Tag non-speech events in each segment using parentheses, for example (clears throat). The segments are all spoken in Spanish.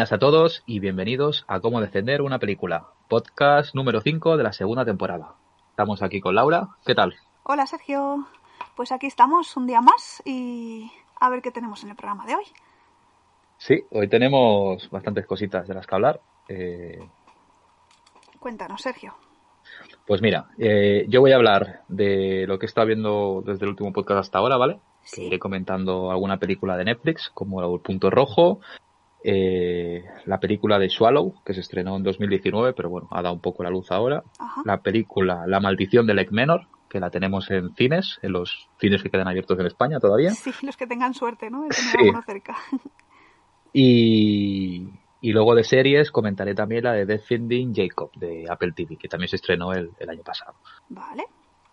Buenas a todos y bienvenidos a Cómo defender una película, podcast número 5 de la segunda temporada. Estamos aquí con Laura. ¿Qué tal? Hola Sergio. Pues aquí estamos un día más y a ver qué tenemos en el programa de hoy. Sí, hoy tenemos bastantes cositas de las que hablar. Eh, Cuéntanos, Sergio. Pues mira, eh, yo voy a hablar de lo que he estado viendo desde el último podcast hasta ahora, ¿vale? Sí. Iré comentando alguna película de Netflix, como El Punto Rojo, eh, la película de Swallow, que se estrenó en 2019, pero bueno, ha dado un poco la luz ahora. Ajá. La película La Maldición del Menor, que la tenemos en cines, en los cines que quedan abiertos en España todavía. Sí, los que tengan suerte, ¿no? De tener Sí. cerca. Y, y luego de series comentaré también la de Defending Jacob, de Apple TV, que también se estrenó el, el año pasado. Vale.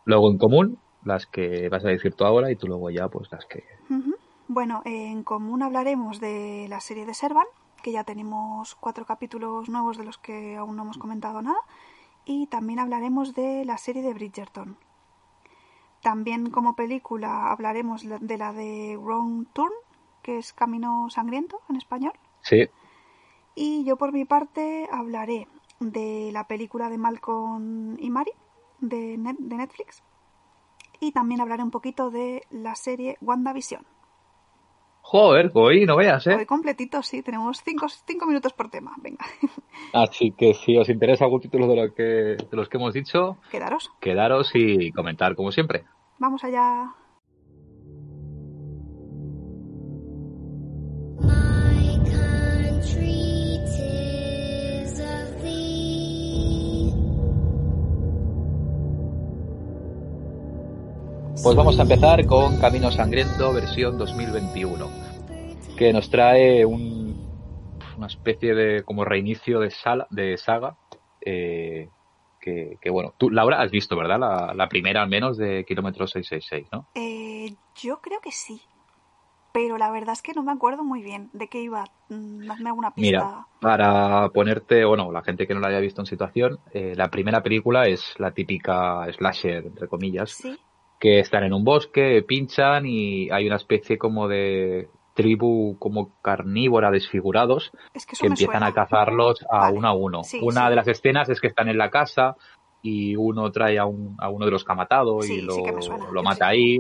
Luego en común, las que vas a decir tú ahora y tú luego ya, pues las que... Ujú. Bueno, en común hablaremos de la serie de Servan, que ya tenemos cuatro capítulos nuevos de los que aún no hemos comentado nada. Y también hablaremos de la serie de Bridgerton. También como película hablaremos la- de la de Wrong Turn, que es Camino Sangriento en español. Sí, Y yo por mi parte hablaré de la película de Malcolm y Mari de, Net- de Netflix. Y también hablaré un poquito de la serie WandaVision. Joder, hoy no veas, Hoy ¿eh? completito, sí, tenemos cinco, cinco minutos por tema. Venga, (laughs) Así que si os interesa algún título de, lo que, de los que hemos dicho, quedaros. quedaros y comentar como siempre. Vamos allá. Pues vamos a empezar con Camino Sangriento versión 2021, que nos trae un, una especie de como reinicio de, sala, de saga. eh, que, que, bueno, tú, Laura, has visto, ¿verdad? La, la primera al menos de Kilómetro 666, ¿no? Eh, yo creo que sí. Pero la verdad es que no me acuerdo muy bien de qué iba. Mm, Hazme alguna pista. Mira, para ponerte, bueno, la gente que no la haya visto en situación, eh, la primera película es la típica slasher, entre comillas, Sí, que están en un bosque, pinchan y hay una especie como de tribu como carnívora desfigurados es que empiezan suena. a cazarlos a Vale. uno a uno. Sí, una sí. de las escenas es que están en la casa y uno trae a, un, a uno de los que ha matado y lo, lo mata ahí.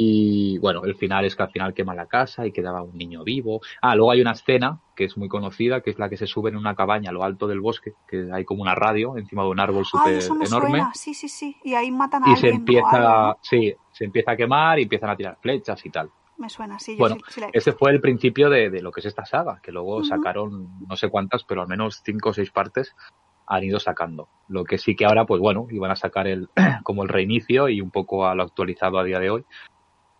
Y bueno, el final es que al final quema la casa y quedaba un niño vivo. Ah, luego hay una escena que es muy conocida, que es la que se sube en una cabaña a lo alto del bosque, que hay como una radio encima de un árbol súper enorme. suena. Sí, sí, sí. Y ahí matan a Y se alguien o empieza, algo, ¿no? sí, se empieza a quemar y empiezan a tirar flechas y tal. Me suena, sí. Yo Bueno, sí, sí la he Ese fue el principio de, de lo que es esta saga, que luego sacaron no sé cuántas, pero al menos cinco o seis partes han ido sacando. Lo que sí que ahora, pues bueno, iban a sacar el (clears throat) como el reinicio y un poco a lo actualizado a día de hoy.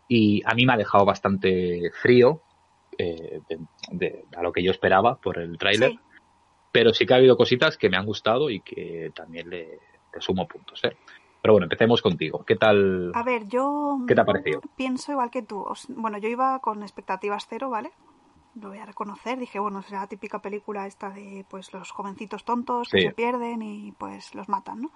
Y a mí me ha dejado bastante frío eh, de, de- a lo que yo esperaba por el tráiler, Sí. pero sí que ha habido cositas que me han gustado y que también le, le sumo puntos. ¿eh? Pero bueno, empecemos contigo. ¿Qué tal? A ver, yo ¿Qué te ha parecido? pienso igual que tú. Bueno, yo iba con expectativas cero, ¿vale? Lo voy a reconocer. Dije, bueno, será la típica película esta de pues los jovencitos tontos que se pierden y pues los matan, ¿no?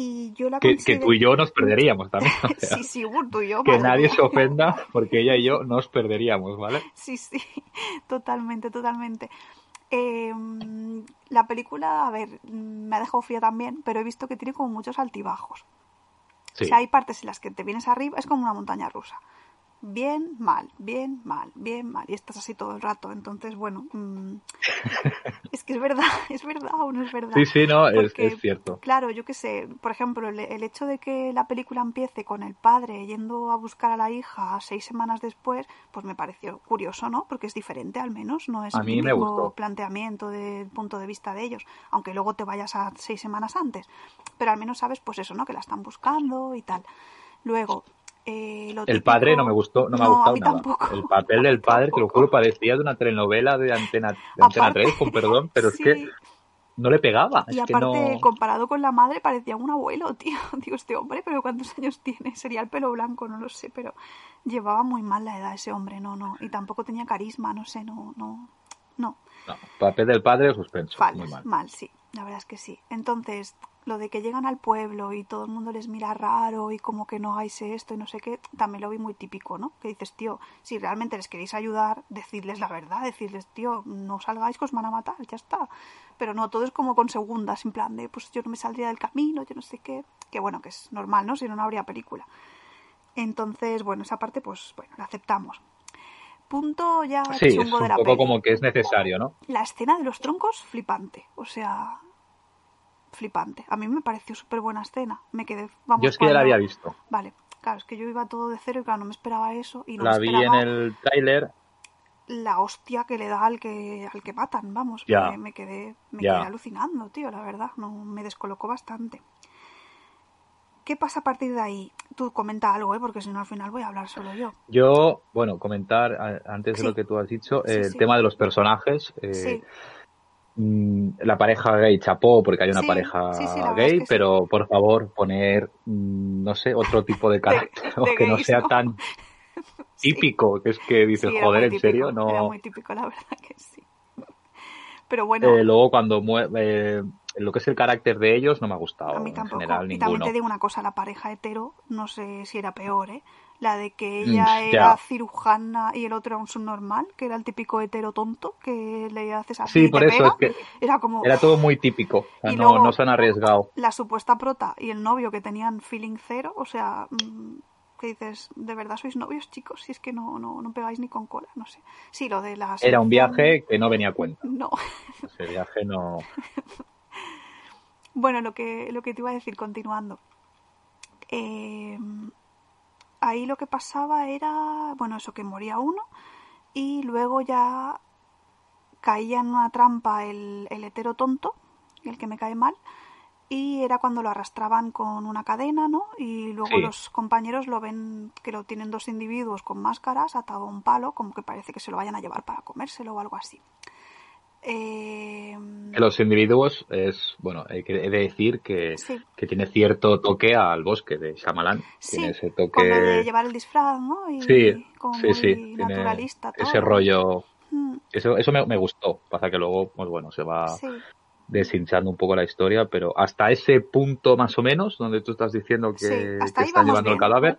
Y yo la Que, tú y yo nos perderíamos también. o (laughs) sea. Sí, sí, tú y yo. que nadie mía. se ofenda porque ella y yo nos perderíamos, ¿vale? (laughs) Sí, sí, totalmente, totalmente. Eh, la película, a ver, me ha dejado fría también, pero he visto que tiene como muchos altibajos. Sí. O sea, hay partes en las que te vienes arriba, es como una montaña rusa. Bien, mal, bien, mal, bien, mal. Y estás así todo el rato. Entonces, bueno, mm, (laughs) es que es verdad, (laughs) es verdad o no es verdad. Sí, sí, no, es, Porque, es cierto. Claro, yo qué sé, por ejemplo, el, el hecho de que la película empiece con el padre yendo a buscar a la hija seis semanas después, pues me pareció curioso, ¿no? Porque es diferente al menos, no es A el mí mismo planteamiento del punto de vista de ellos, aunque luego te vayas a seis semanas antes. Pero al menos sabes, pues eso, ¿no? Que la están buscando y tal. Luego, eh, El padre no me gustó, no me ha gustado nada. tampoco. El papel del padre, te lo juro, parecía de una telenovela de Antena, de Antena Aparte- 3, con perdón, pero es que no le pegaba. Y es que aparte, no... comparado con la madre, parecía un abuelo, (laughs) tío. Digo, este hombre, pero ¿cuántos años tiene? Sería el pelo blanco, no lo sé, pero llevaba muy mal la edad ese hombre, no, no. Y tampoco tenía carisma, no sé, no, no. No, no, papel del padre, suspenso, muy mal. mal, sí. La verdad es que sí. Entonces, lo de que llegan al pueblo y todo el mundo les mira raro y como que no hagáis esto y no sé qué, también lo vi muy típico, ¿no? Que dices, tío, si realmente les queréis ayudar, decidles la verdad, decirles, tío, no salgáis que os van a matar, ya está. Pero no, todo es como con segundas, en plan de, pues yo no me saldría del camino, yo no sé qué. Que bueno, que es normal, ¿no? Si no, no habría película. Entonces, bueno, esa parte, pues, bueno, la aceptamos. Punto ya Sí, es chungo de un la poco peli. como que es necesario, ¿no? La escena de los troncos, flipante. O sea, flipante. A mí me pareció súper buena escena. Me quedé, vamos, Yo es que ya la había visto. Vale, claro, es que yo iba todo de cero y claro, no me esperaba eso. Y no La me vi en el tráiler. la hostia que le da al que, al que matan, vamos. Ya. Me, me quedé, me Ya. quedé alucinando, tío, la verdad. No, me descolocó bastante. ¿Qué pasa a partir de ahí? Tú comenta algo, ¿eh? Porque si no al final voy a hablar solo yo. Yo, bueno, comentar antes de Sí. lo que tú has dicho, Sí, eh, el sí. tema de los personajes. eh, Sí, mm, la pareja gay chapó porque hay una Sí, pareja sí, sí, gay, sí. pero por favor poner, mm, no sé, otro tipo de (laughs) carácter o de (laughs) que no gays, sea ¿no? tan (laughs) Sí. típico, que es que dices, Sí, era joder, en típico, serio, Era no. muy típico, la verdad que sí. Pero bueno, Eh, luego cuando eh, lo que es el carácter de ellos no me ha gustado a mí en tampoco. general y también te digo una cosa, la pareja hetero, no sé si era peor, ¿eh? La de que Mm, ella era cirujana y el otro era un subnormal, que era el típico hetero tonto, que le haces así Sí, por eso pega. es que Era como era todo muy típico, o sea, Y no, luego- no se han arriesgado. la supuesta prota y el novio que tenían feeling cero, o sea, mm, que dices, ¿de verdad sois novios, chicos? Si es que no, no, no pegáis ni con cola, no sé. Sí, lo de las... Era un viaje que no venía a cuenta. No. Ese viaje no. (laughs) Bueno, lo que, lo que te iba a decir, continuando. Eh, ahí lo que pasaba era, bueno, eso que moría uno y luego ya caía en una trampa el, el hetero tonto, el que me cae mal, y era cuando lo arrastraban con una cadena, ¿no? Y luego Sí. los compañeros lo ven que lo tienen dos individuos con máscaras atado a un palo, como que parece que se lo vayan a llevar para comérselo o algo así. Eh, los individuos es, bueno, he de decir que, Sí. que tiene cierto toque al bosque de Shyamalan. Sí, tiene ese lo de toque. llevar el disfraz, ¿no? Y Sí, como sí, muy sí. Tiene naturalista todo. ese rollo. Mm, Eso, eso me, me gustó. Pasa que luego, pues bueno, se va Sí, deshinchando un poco la historia, pero hasta ese punto más o menos, donde tú estás diciendo que, que están llevando el bien. cadáver,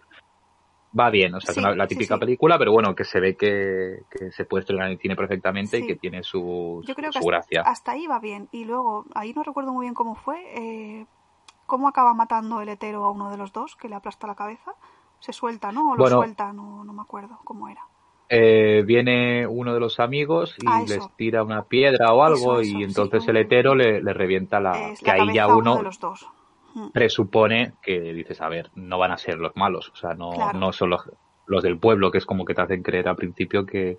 va bien. O sea, Sí, es una- la típica sí. película, pero bueno, que se ve que, que se puede estrenar en cine perfectamente y que tiene su, yo creo que su gracia. hasta ahí va bien. Y luego, ahí no recuerdo muy bien cómo fue, eh, cómo acaba matando el hetero a uno de los dos, que le aplasta la cabeza. Se suelta, ¿no? O lo Bueno. suelta, no, no me acuerdo cómo era. Eh, viene uno de los amigos y Ah, les tira una piedra o algo Eso, eso, y entonces el hetero le, le revienta la... es que la ahí ya a uno uno de los dos. Presupone que dices, a ver, no van a ser los malos, o sea, no, Claro. no son los, los del pueblo, que es como que te hacen creer al principio que,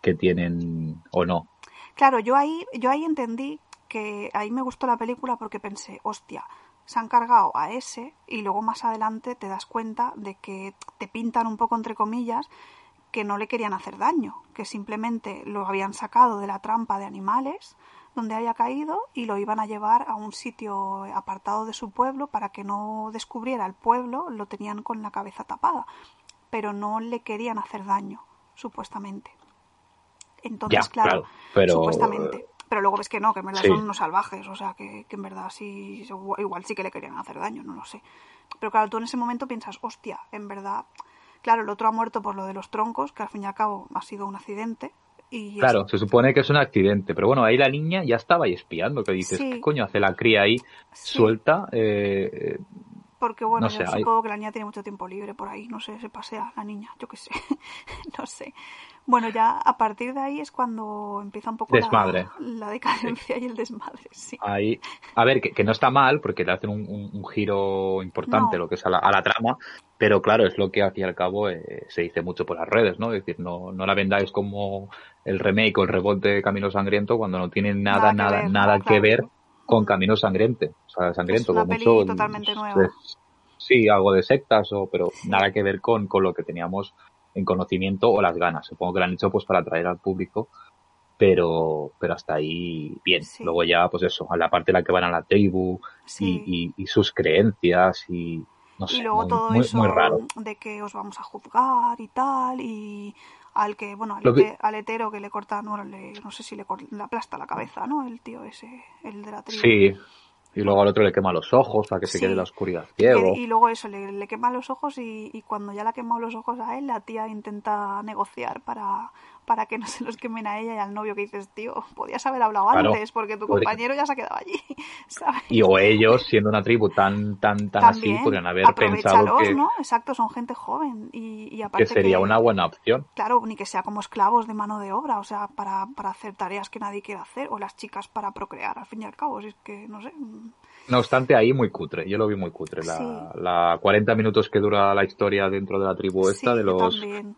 que tienen o no. Claro, yo ahí, yo ahí entendí que ahí me gustó la película porque pensé, hostia, se han cargado a ese y luego más adelante te das cuenta de que te pintan un poco entre comillas que no le querían hacer daño, que simplemente lo habían sacado de la trampa de animales donde haya caído y lo iban a llevar a un sitio apartado de su pueblo para que no descubriera el pueblo, lo tenían con la cabeza tapada, pero no le querían hacer daño, supuestamente. Entonces, Ya, claro, claro, pero- supuestamente. Pero luego ves que no, que en verdad Sí. son unos salvajes, o sea, que, que en verdad sí, igual sí que le querían hacer daño, no lo sé. Pero claro, tú en ese momento piensas, hostia, en verdad, claro, el otro ha muerto por lo de los troncos, que al fin y al cabo ha sido un accidente. Y Claro, se supone que es un accidente, pero bueno, ahí la niña ya estaba ahí espiando, que dices, Sí. ¿qué coño hace la cría ahí Sí. suelta? Eh, Porque bueno, No sé, yo hay- supongo que la niña tiene mucho tiempo libre por ahí, no sé, se pasea la niña, yo qué sé, (laughs) no sé. Bueno, ya a partir de ahí es cuando empieza un poco la- Desmadre. La, decadencia y el desmadre, sí. ahí, a ver, que, que no está mal, porque le hacen un, un- un giro importante No. lo que es a la, a la trama, pero claro, es lo que al fin y al cabo eh, se dice mucho por las redes, ¿no? Es decir, no, no la vendáis como el remake o el reboot de Camino Sangriento cuando no tiene nada, Nada nada, que nada, ver, con Camino Sangriento. O sea, Sangriento, Es una como peli mucho. totalmente es- nueva. es- sí, algo de sectas, o, pero nada que ver con, con lo que teníamos en conocimiento o las ganas. Supongo que lo han hecho pues para atraer al público, pero, pero hasta ahí bien. Sí. Luego ya, pues eso, a la parte en la que van a la tribu Sí. y, y, y sus creencias y no sé, y luego muy, todo muy, eso muy raro. de que os vamos a juzgar y tal y al que, bueno, al, que- al hetero que le cortan, bueno, le- no sé si le, le aplasta la cabeza, ¿no? El tío ese, el de la tribu. Sí. Y luego al otro le quema los ojos para que se quede en la oscuridad ciego. y luego eso, le, le quema los ojos y, y cuando ya le ha quemado los ojos a él, la tía intenta negociar para, para que no se los quemen a ella y al novio que dices, tío, podías haber hablado Claro. antes porque tu Podría- compañero ya se ha quedado allí, (laughs) ¿sabes? Y o ellos, siendo una tribu tan tan tan así, También, podrían haber pensado que, ¿no? Exacto, son gente joven y, y aparte que sería que- una buena opción. Claro, ni que sea como esclavos de mano de obra, o sea, para, para hacer tareas que nadie quiere hacer, o las chicas para procrear, al fin y al cabo, si es que, no sé, No obstante, ahí muy cutre. Yo lo vi muy cutre. La, Sí. la 40 minutos que dura la historia dentro de la tribu esta, sí, de los... también.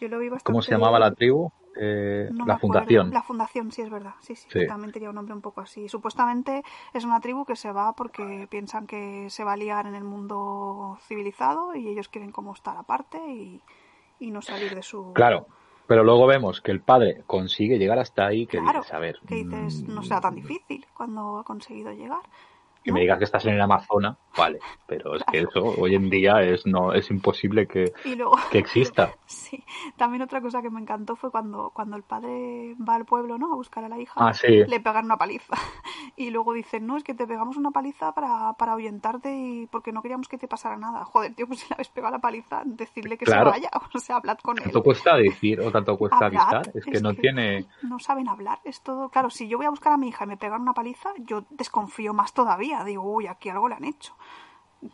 Yo lo vi bastante... ¿Cómo se llamaba la tribu? Eh, No la fundación. La fundación, sí, es verdad. Sí, sí, Sí. también tenía un nombre un poco así. Supuestamente es una tribu que se va porque piensan que se va a liar en el mundo civilizado y ellos quieren como estar aparte y, y no salir de su... Claro. Pero luego vemos que el padre consigue llegar hasta ahí, que Claro, dices, a ver, que dices, mm, no será tan difícil cuando ha conseguido llegar. Que me digas que estás en el Amazonas, vale, pero es que eso hoy en día es no es imposible que, luego, que exista. (laughs) sí, también otra cosa que me encantó fue cuando, cuando el padre va al pueblo, ¿no? A buscar a la hija, Ah, sí. le pegan una paliza. (laughs) Y luego dicen, no, es que te pegamos una paliza para, para ahuyentarte y porque no queríamos que te pasara nada. (laughs) Joder, tío, pues si le habéis pegado la paliza, decirle que Claro. se vaya, o sea, hablad con él. ¿Tanto cuesta decir o tanto cuesta avisar? Es que es no que- tiene... No saben hablar, es todo... Claro, si yo voy a buscar a mi hija y me pegan una paliza, yo desconfío más todavía. Digo, uy, aquí algo le han hecho.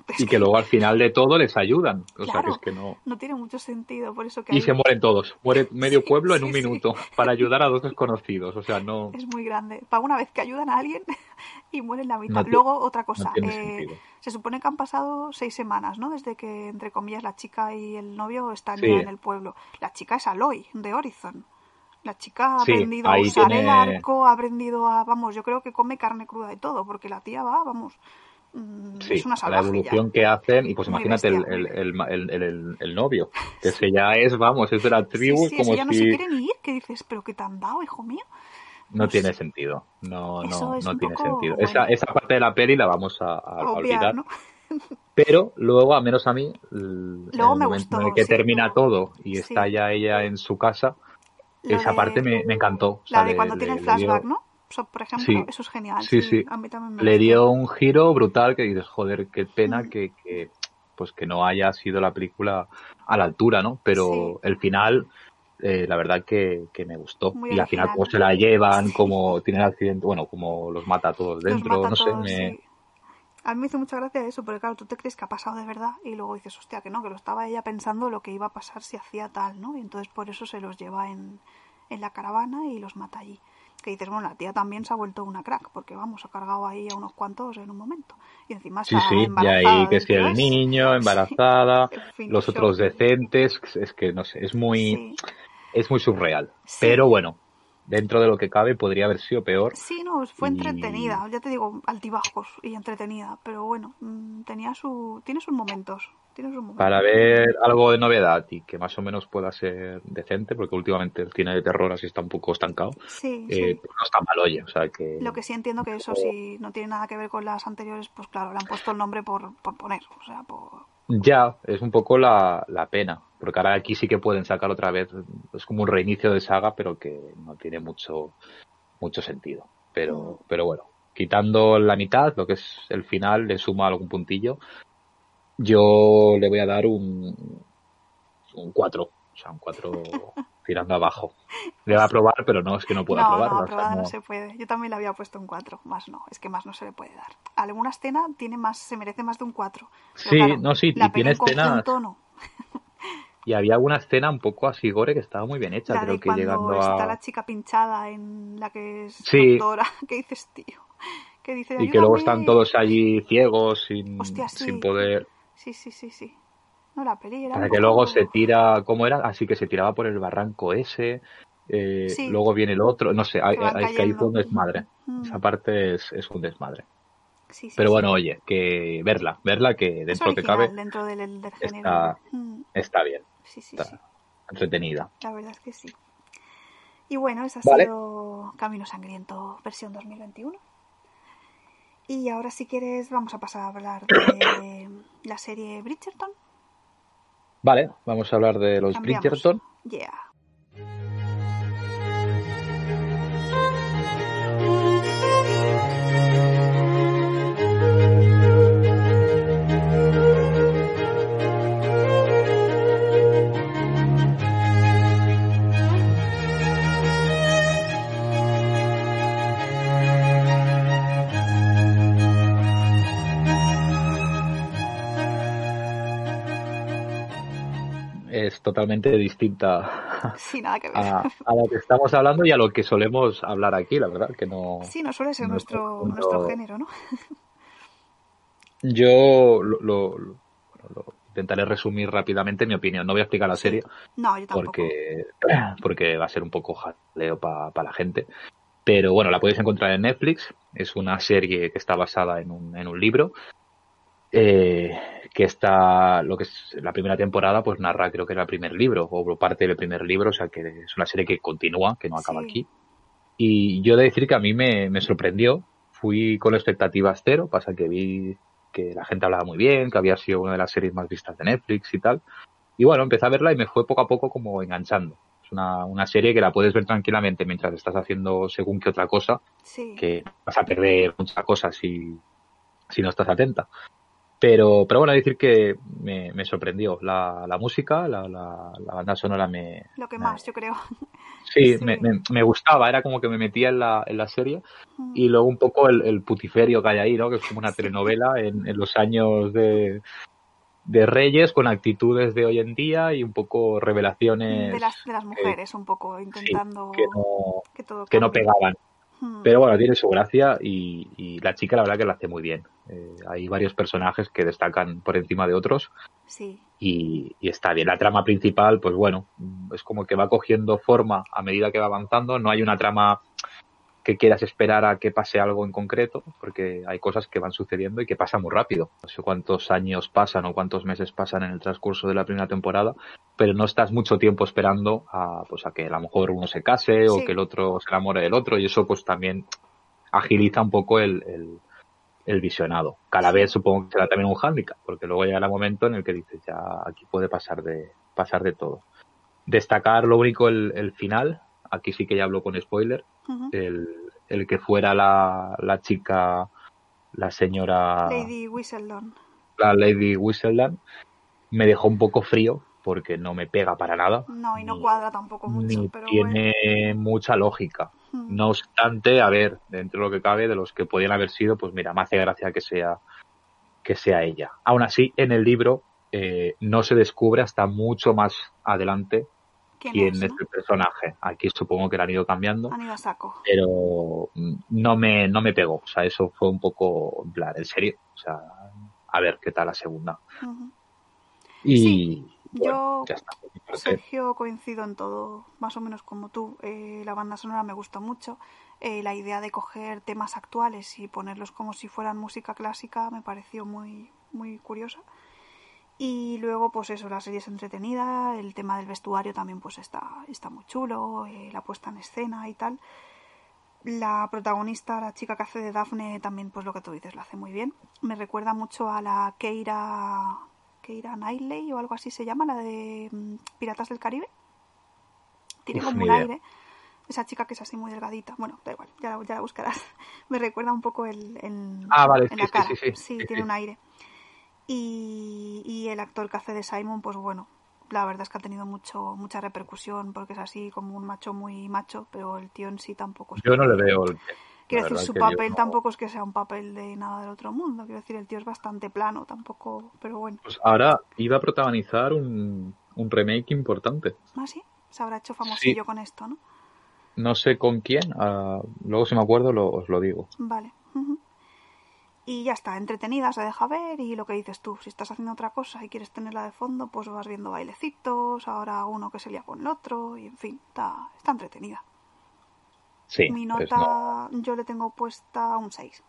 Es Y que luego al final de todo les ayudan. O sea, que Claro. es que no... No tiene mucho sentido, por eso que Y se mueren todos. Muere (laughs) medio Sí, pueblo en sí, un sí. minuto para ayudar a dos desconocidos. O sea, no... es muy grande. Para una vez que ayudan a alguien (laughs) y mueren la mitad. No Luego, otra cosa. eh, se supone que han pasado seis semanas, ¿no? Desde que, entre comillas, la chica y el novio están ya en el pueblo. La chica es Aloy, de Horizon. La chica ha Sí, aprendido a usar el tiene- arco, ha aprendido a... Vamos, yo creo que come carne cruda y todo, porque la tía va, vamos... mm, Sí, es una la evolución ya. que hacen, y pues Muy imagínate el, el, el, el- el- el novio, que ese ya es, vamos, es de la (laughs) Sí, tribu, sí, como ese ya no si se quiere ni ir, que dices, pero ¿qué te han dado, hijo mío? no no tiene sé. sentido, no, Eso no, no tiene poco, sentido. bueno. Esa, esa parte de la peli la vamos a, a- Obviar, olvidar, ¿no? (laughs) pero luego, a menos a mí, el, Luego el me momento gustó, en el que sí. termina todo y Sí. está ya ella en su casa, Esa de- parte me, me encantó. O La sea, de cuando le- tiene el flashback, dio- ¿no? Por ejemplo, Sí. eso es genial. Sí, sí. A mí también me le dio un giro brutal que dices, joder, qué pena Mm. que, que, pues que no haya sido la película a la altura, ¿no? Pero el final, eh, la verdad que, que me gustó. Muy y al final, cómo se la llevan, como tiene el accidente, bueno, como los mata a todos dentro, no sé, todos, me... A mí me hizo mucha gracia eso, porque claro, tú te crees que ha pasado de verdad y luego dices, hostia, que no, que lo estaba ella pensando lo que iba a pasar si hacía tal, ¿no? Y entonces por eso se los lleva en, en la caravana y los mata allí. Que dices, bueno, la tía también se ha vuelto una crack, porque vamos, ha cargado ahí a unos cuantos en un momento. Y encima Sí, está sí, y embarazada ahí que si el niño, (laughs) embarazada, (laughs) En fin, los otros decentes, es que no sé, es muy, Sí. es muy surreal. Pero bueno, dentro de lo que cabe podría haber sido peor. Sí, no, fue Y- entretenida, ya te digo, altibajos y entretenida, pero bueno, mm, tenía su, tiene sus momentos, tiene sus momentos. para ver algo de novedad y que más o menos pueda ser decente, porque últimamente el cine de terror así está un poco estancado, Sí, eh, sí. pues no está mal, oye, o sea que... Lo que sí entiendo que eso si no tiene nada que ver con las anteriores, pues claro, le han puesto el nombre por, por poner, o sea, por... Ya, es un poco la, la pena, porque ahora aquí sí que pueden sacar otra vez, es como un reinicio de saga, pero que no tiene mucho, mucho sentido. Pero, pero bueno, quitando la mitad, lo que es el final, le suma algún puntillo, yo le voy a dar un, un 4, o sea, un 4 (laughs) tirando abajo. Le voy a probar, pero no, es que no puedo no, aprobarla. no, o sea, aprobada no. no- se puede. Yo también le había puesto un 4, más no, es que más no se le puede dar. Alguna escena tiene más, se merece más de un 4. pero Sí, claro, no, sí, la y tiene en escenas- conjunto, no. (laughs) Y había alguna escena un poco así gore que estaba muy bien hecha, La creo de que cuando llegando está a... la chica pinchada en la que es Sí. doctora, (laughs) que dices, tío, que dice, Y que luego están todos allí ciegos, sin, Hostia, sí. sin poder... Sí, sí, sí, sí. No, la peli era Para que luego se tira, ¿cómo era? Así que se tiraba por el barranco ese, eh, Sí. luego viene el otro, no sé, hay, Que hay- que ahí fue un desmadre. Mm. Esa parte es, es un desmadre. Sí, sí, Pero bueno, oye, que verla, verla que dentro que original cabe dentro del, del género. está- Mm, está bien, está entretenida. La verdad es que sí. Y bueno, esa ha Vale. sido Camino Sangriento versión 2021. Y ahora si quieres vamos a pasar a hablar de la serie Bridgerton. Vale, vamos a hablar de los Cambiamos. Bridgerton. Yeah. Totalmente distinta (laughs) Sí, nada que ver. a, a lo que estamos hablando y a lo que solemos hablar aquí, la verdad, que no... Sí, no suele ser no nuestro, nuestro género, ¿no? Yo lo, intentaré resumir rápidamente mi opinión. No voy a explicar la serie No, yo tampoco. porque, (clears throat) porque va a ser un poco jaleo para la gente. Pero bueno, la podéis encontrar en Netflix. Es una serie que está basada en un, en un libro. eh, que está, lo que es la primera temporada, pues narra creo que era el primer libro, o parte del primer libro, o sea que es una serie que continúa, que no acaba Sí. aquí. Y yo he de decir que a mí me, me sorprendió. Fui con expectativas cero, pasa que vi que la gente hablaba muy bien, que había sido una de las series más vistas de Netflix y tal. Y bueno, empecé a verla y me fue poco a poco como enganchando. Es una, una serie que la puedes ver tranquilamente mientras estás haciendo según que otra cosa, Sí. que vas a perder muchas cosas si, si no estás atenta. Pero, pero bueno, decir que me, me sorprendió la, la música, la, la, la banda sonora me, Lo que me- más, yo creo. (laughs) sí, Sí. Me, me, gustaba, era como que me metía en la, en la serie Mm. y luego un poco el, el putiferio que hay ahí, ¿no? Que es como una (laughs) telenovela en, en los años de, de Reyes con actitudes de hoy en día y un poco revelaciones de las, de las mujeres, un poco, intentando que no, que todo que no pegaban. Mm. Pero bueno, tiene su gracia y, y la chica la verdad que la hace muy bien. Eh, hay varios personajes que destacan por encima de otros Sí, y, y está bien. La trama principal, pues bueno, es como que va cogiendo forma a medida que va avanzando. No hay una trama que quieras esperar a que pase algo en concreto, porque hay cosas que van sucediendo y que pasan muy rápido. No sé cuántos años pasan o cuántos meses pasan en el transcurso de la primera temporada, pero no estás mucho tiempo esperando a, pues a que a lo mejor uno se case o Sí. que el otro se enamore del otro y eso pues también agiliza un poco el, el, el visionado. Cada vez supongo que será también un hándicap, porque luego llegará el momento en el que dices, ya aquí puede pasar de, pasar de todo. Destacar lo único el, el final, aquí sí que ya hablo con spoiler, el, el que fuera la, la chica, la señora, Lady Whistledown. la Lady Whistledown, me dejó un poco frío porque no me pega para nada. No, y no ni- cuadra tampoco mucho, ni pero tiene mucha lógica. Mm. No obstante, a ver, dentro de lo que cabe, de los que podían haber sido, pues mira, me hace gracia que sea, que sea ella. Aún así, en el libro eh, no se descubre hasta mucho más adelante ¿Quién, es, es, no? el personaje. Aquí supongo que lo han ido cambiando, Han ido a saco. pero mm, no me, no me pegó. O sea, eso fue un poco, en plan, en serio. O sea, a ver qué tal la segunda. Y Sí, bueno, yo, ya está. Sergio, coincido en todo, más o menos como tú. Eh, la banda sonora me gustó mucho. Eh, la idea de coger temas actuales y ponerlos como si fueran música clásica me pareció muy, muy curiosa. Y luego, pues eso, la serie es entretenida, el tema del vestuario también pues está, está muy chulo, eh, la puesta en escena y tal. La protagonista, la chica que hace de Daphne, también pues lo que tú dices, lo hace muy bien. Me recuerda mucho a la Keira, Keira Knightley o algo así se llama, la de mm, Piratas del Caribe. Tiene Uf, como un aire. Esa chica que es así muy delgadita. Bueno, da igual, ya la, ya la buscarás. (laughs) Me recuerda un poco el, el- Ah, vale, en sí, la cara. sí, sí. Sí, tiene un aire. Y, y el actor que hace de Simon, pues bueno, la verdad es que ha tenido mucho mucha repercusión porque es así como un macho muy macho, pero el tío en sí tampoco es Yo no le veo el... Quiero decir, su papel no- tampoco es que sea un papel de nada del otro mundo. Quiero decir, el tío es bastante plano, tampoco, pero bueno. Pues ahora iba a protagonizar un, un remake importante. Ah, sí, se habrá hecho famosillo con esto, ¿no? No sé con quién, ah, luego si me acuerdo lo, os lo digo. Vale. Y ya está, entretenida, se deja ver y lo que dices tú, si estás haciendo otra cosa y quieres tenerla de fondo, pues vas viendo bailecitos, ahora uno que se lía con el otro y en fin, está, está entretenida. Sí, Mi pues nota no. yo le tengo puesta un 6.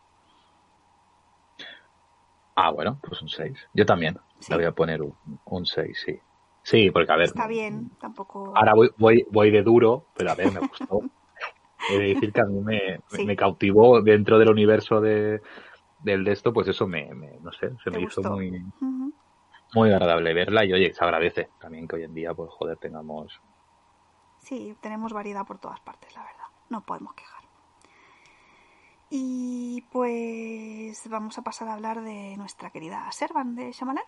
Ah, bueno, pues un 6. Yo también Sí. le voy a poner un, un 6, sí. Sí, porque a ver. Está bien, tampoco... Ahora voy, voy, voy de duro, pero a ver, me gustó. (laughs) He de decir que a mí me, Sí. me cautivó dentro del universo de, del de esto, pues eso me, me- no sé, se ¿Te me hizo muy, muy agradable verla y oye, se agradece también que hoy en día, pues joder, tengamos Sí, tenemos variedad por todas partes, la verdad. No podemos quejar. Y pues vamos a pasar a hablar de nuestra querida Servan de Shyamalan.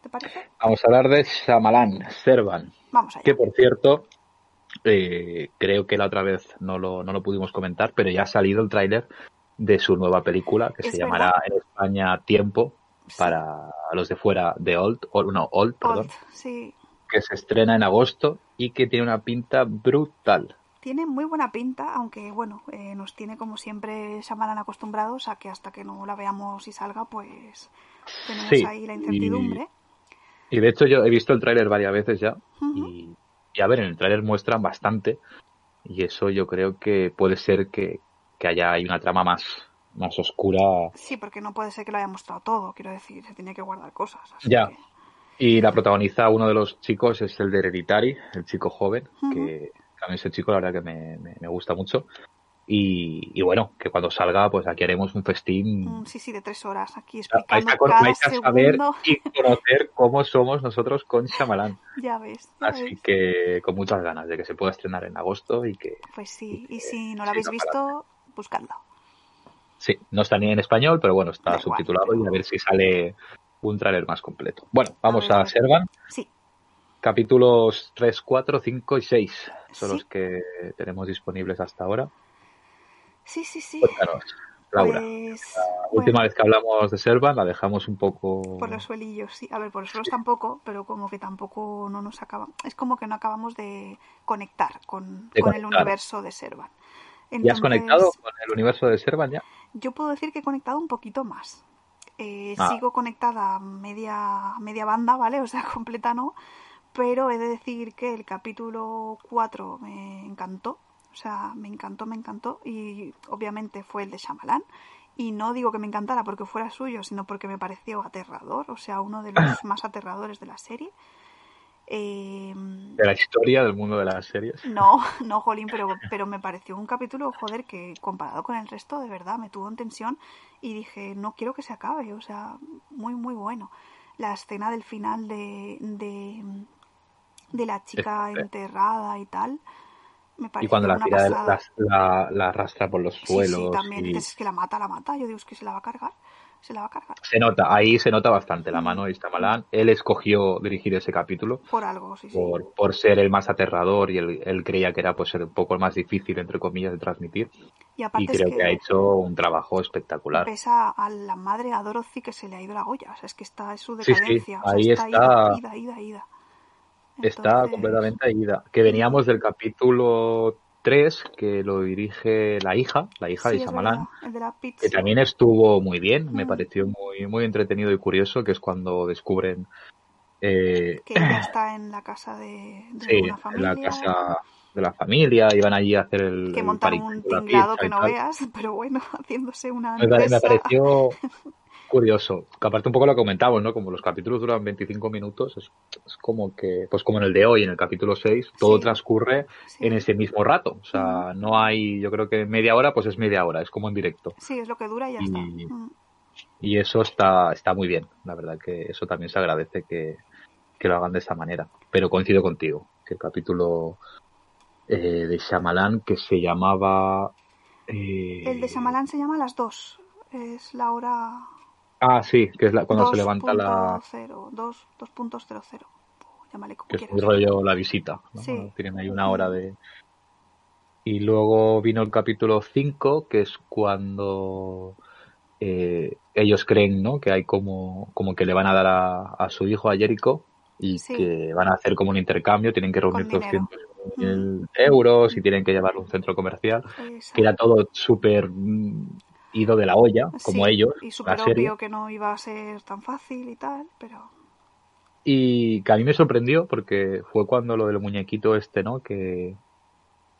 ¿Te parece? Vamos a hablar de Shyamalan, Servan, Vamos allá. que por cierto, eh, creo que la otra vez no lo, no lo pudimos comentar, pero ya ha salido el tráiler de su nueva película que Es se llamará verdad. en España Tiempo para los de fuera de Old, o no, Old, perdón, Old, sí. que se estrena en agosto y que tiene una pinta brutal. Tiene muy buena pinta, aunque bueno, eh, nos tiene como siempre Shyamalan acostumbrados a que hasta que no la veamos y salga, pues tenemos Sí, ahí la incertidumbre. Y de hecho yo he visto el tráiler varias veces ya y, y a ver, en el tráiler muestran bastante y eso yo creo que puede ser que, que haya hay una trama más, más oscura Sí, porque no puede ser que lo haya mostrado todo, quiero decir, se tiene que guardar cosas. así Ya. que- y la protagoniza uno de los chicos es el de Hereditary, el chico joven, Ujú. que a mí ese chico la verdad que me, me- me gusta mucho y, y bueno, que cuando salga pues aquí haremos un festín Mm, Sí, sí, de tres horas aquí vais explicando a, con- cada vais a saber y conocer cómo somos nosotros con Shyamalan. (laughs) Ya ves, ya Así ves. que con muchas ganas de que se pueda estrenar en agosto y que Pues sí, y y que si no lo habéis visto, buscadlo. sí, no está ni en español, pero bueno, está Da subtitulado y a ver si sale un tráiler más completo. Bueno, vamos ver, a. Servan, Sí, capítulos 3, 4, 5 y 6. Son Sí. los que tenemos disponibles hasta ahora. sí, sí, sí. Cuéntanos, Laura. Pues, La bueno, última vez que hablamos de Servan la dejamos un poco... por los suelillos, sí. A ver, por los suelos tampoco, pero como que tampoco no nos acaba. Es como que no acabamos de conectar con, De con el universo de Servan. ¿Ya has Entonces, conectado con el universo de Servan ya? Yo puedo decir que he conectado un poquito más. Eh, Ah. Sigo conectada a media, media banda, ¿vale? O sea, (laughs) completa no. Pero he de decir que el capítulo 4 me encantó. O sea, me encantó, me encantó. Y obviamente fue el de Shyamalan. Y no digo que me encantara porque fuera suyo, sino porque me pareció aterrador. O sea, uno de los (coughs) más aterradores de la serie. Eh, De la historia del mundo de las series. no, (laughs) no, Jolín, pero, pero me pareció un capítulo, joder, que comparado con el resto, de verdad, me tuvo en tensión y dije, no quiero que se acabe, o sea, muy, muy bueno. La escena del final de, de, de la chica enterrada y tal, me Y cuando la tira la, la, la arrastra por los Sí, suelos. sí, también. y- es que la mata, la mata. Yo digo, es que se la va a cargar. Se la va a cargar. Se nota, ahí se nota bastante la mano de Shyamalan. Él escogió dirigir ese capítulo Por algo, sí, sí. por, por ser el más aterrador y él, él creía que era pues un poco más difícil, entre comillas, de transmitir. Y creo es que ha hecho un trabajo espectacular. ves a, la madre, a Dorothy, que se le ha ido la olla. O sea, es que está en su Sí, sí, decadencia. o sea, ahí está, está- ida, ida, ida. Está completamente ida. Que veníamos del capítulo 3, que lo dirige la hija, la hija sí, de Shyamalan. que también estuvo muy bien, me Mm. pareció muy, muy entretenido y curioso, que es cuando descubren eh, Que ella (clears throat) está en la casa de, de sí, una en familia. la casa de la familia y van allí a hacer el, que el paripé un tinglado que no veas, (laughs) pero bueno, (laughs) haciéndose una Me, pareció (laughs) curioso, que aparte un poco lo comentamos, ¿no? Como los capítulos duran 25 minutos, es, es como que, pues como en el de hoy, en el capítulo 6, todo Sí. transcurre Sí. en ese mismo rato. O sea, no hay, yo creo que media hora, pues es media hora, es como en directo. Sí, es lo que dura y ya Y- está. Y eso está, está muy bien, la verdad que eso también se agradece que, que lo hagan de esa manera. Pero coincido contigo, que el capítulo eh, de Shyamalan que se llamaba... eh, El de Shyamalan se llama Las Dos. Es la hora Ah, sí, que es la, cuando se levanta la... 2.0, 2, 2.00. Llámale como que es quieras. un rollo la visita. ¿no? Sí. Tienen ahí una hora de... Y luego vino el capítulo 5, que es cuando eh, ellos creen ¿no? que hay como, como que le van a dar a, a su hijo, a Jericho, y Sí. que van a hacer como un intercambio, tienen que reunir Con dinero. 200.000 euros y tienen que llevarlo a un centro comercial, Exacto. que era todo súper mm, ido de la olla, como Sí, ellos, Y súper obvio que no iba a ser tan fácil y tal, pero. Y que a mí me sorprendió porque fue cuando lo del muñequito este, ¿no? Que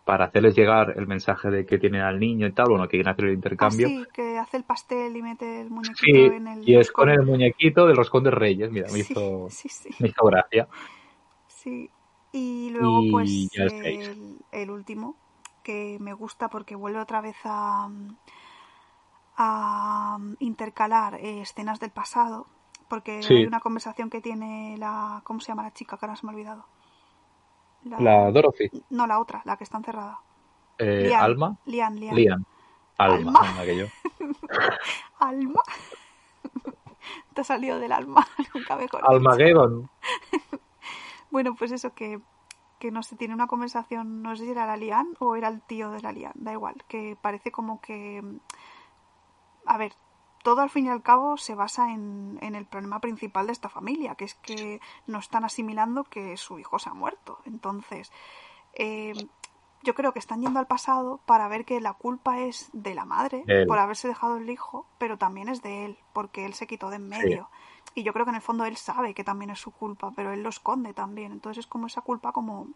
para hacerles llegar el mensaje de que tienen al niño y tal, bueno, que quieren hacer el intercambio. Ah, sí, que hace el pastel y mete el muñequito Sí, en el. y es con roscón. el muñequito del roscón de Reyes, mira, me Sí, hizo, me hizo gracia. sí. Y luego, Y pues, el, el último, que me gusta porque vuelve otra vez a. a intercalar eh, escenas del pasado. Porque Sí. hay una conversación que tiene la. ¿Cómo se llama la chica? Que ahora se me ha olvidado. La- La Dorothy, No, la otra, la que está encerrada. eh, Lian, Alma, Lian, Lian. Lian, Alma, Alma. que yo. (laughs) Alma. Te ha salido del alma, (laughs) nunca mejor. Almageddon, Bueno, pues eso que, que no sé, tiene una conversación, no sé si era la Lian o era el tío de la Lian, da igual, que parece como que, a ver, todo al fin y al cabo se basa en, en el problema principal de esta familia, que es que no están asimilando que su hijo se ha muerto. Entonces, eh, yo creo que están yendo al pasado para ver que la culpa es de la madre él. por haberse dejado el hijo, pero también es de él, porque él se quitó de en medio. Y yo creo que en el fondo él sabe que también es su culpa, pero él lo esconde también. Entonces es como esa culpa como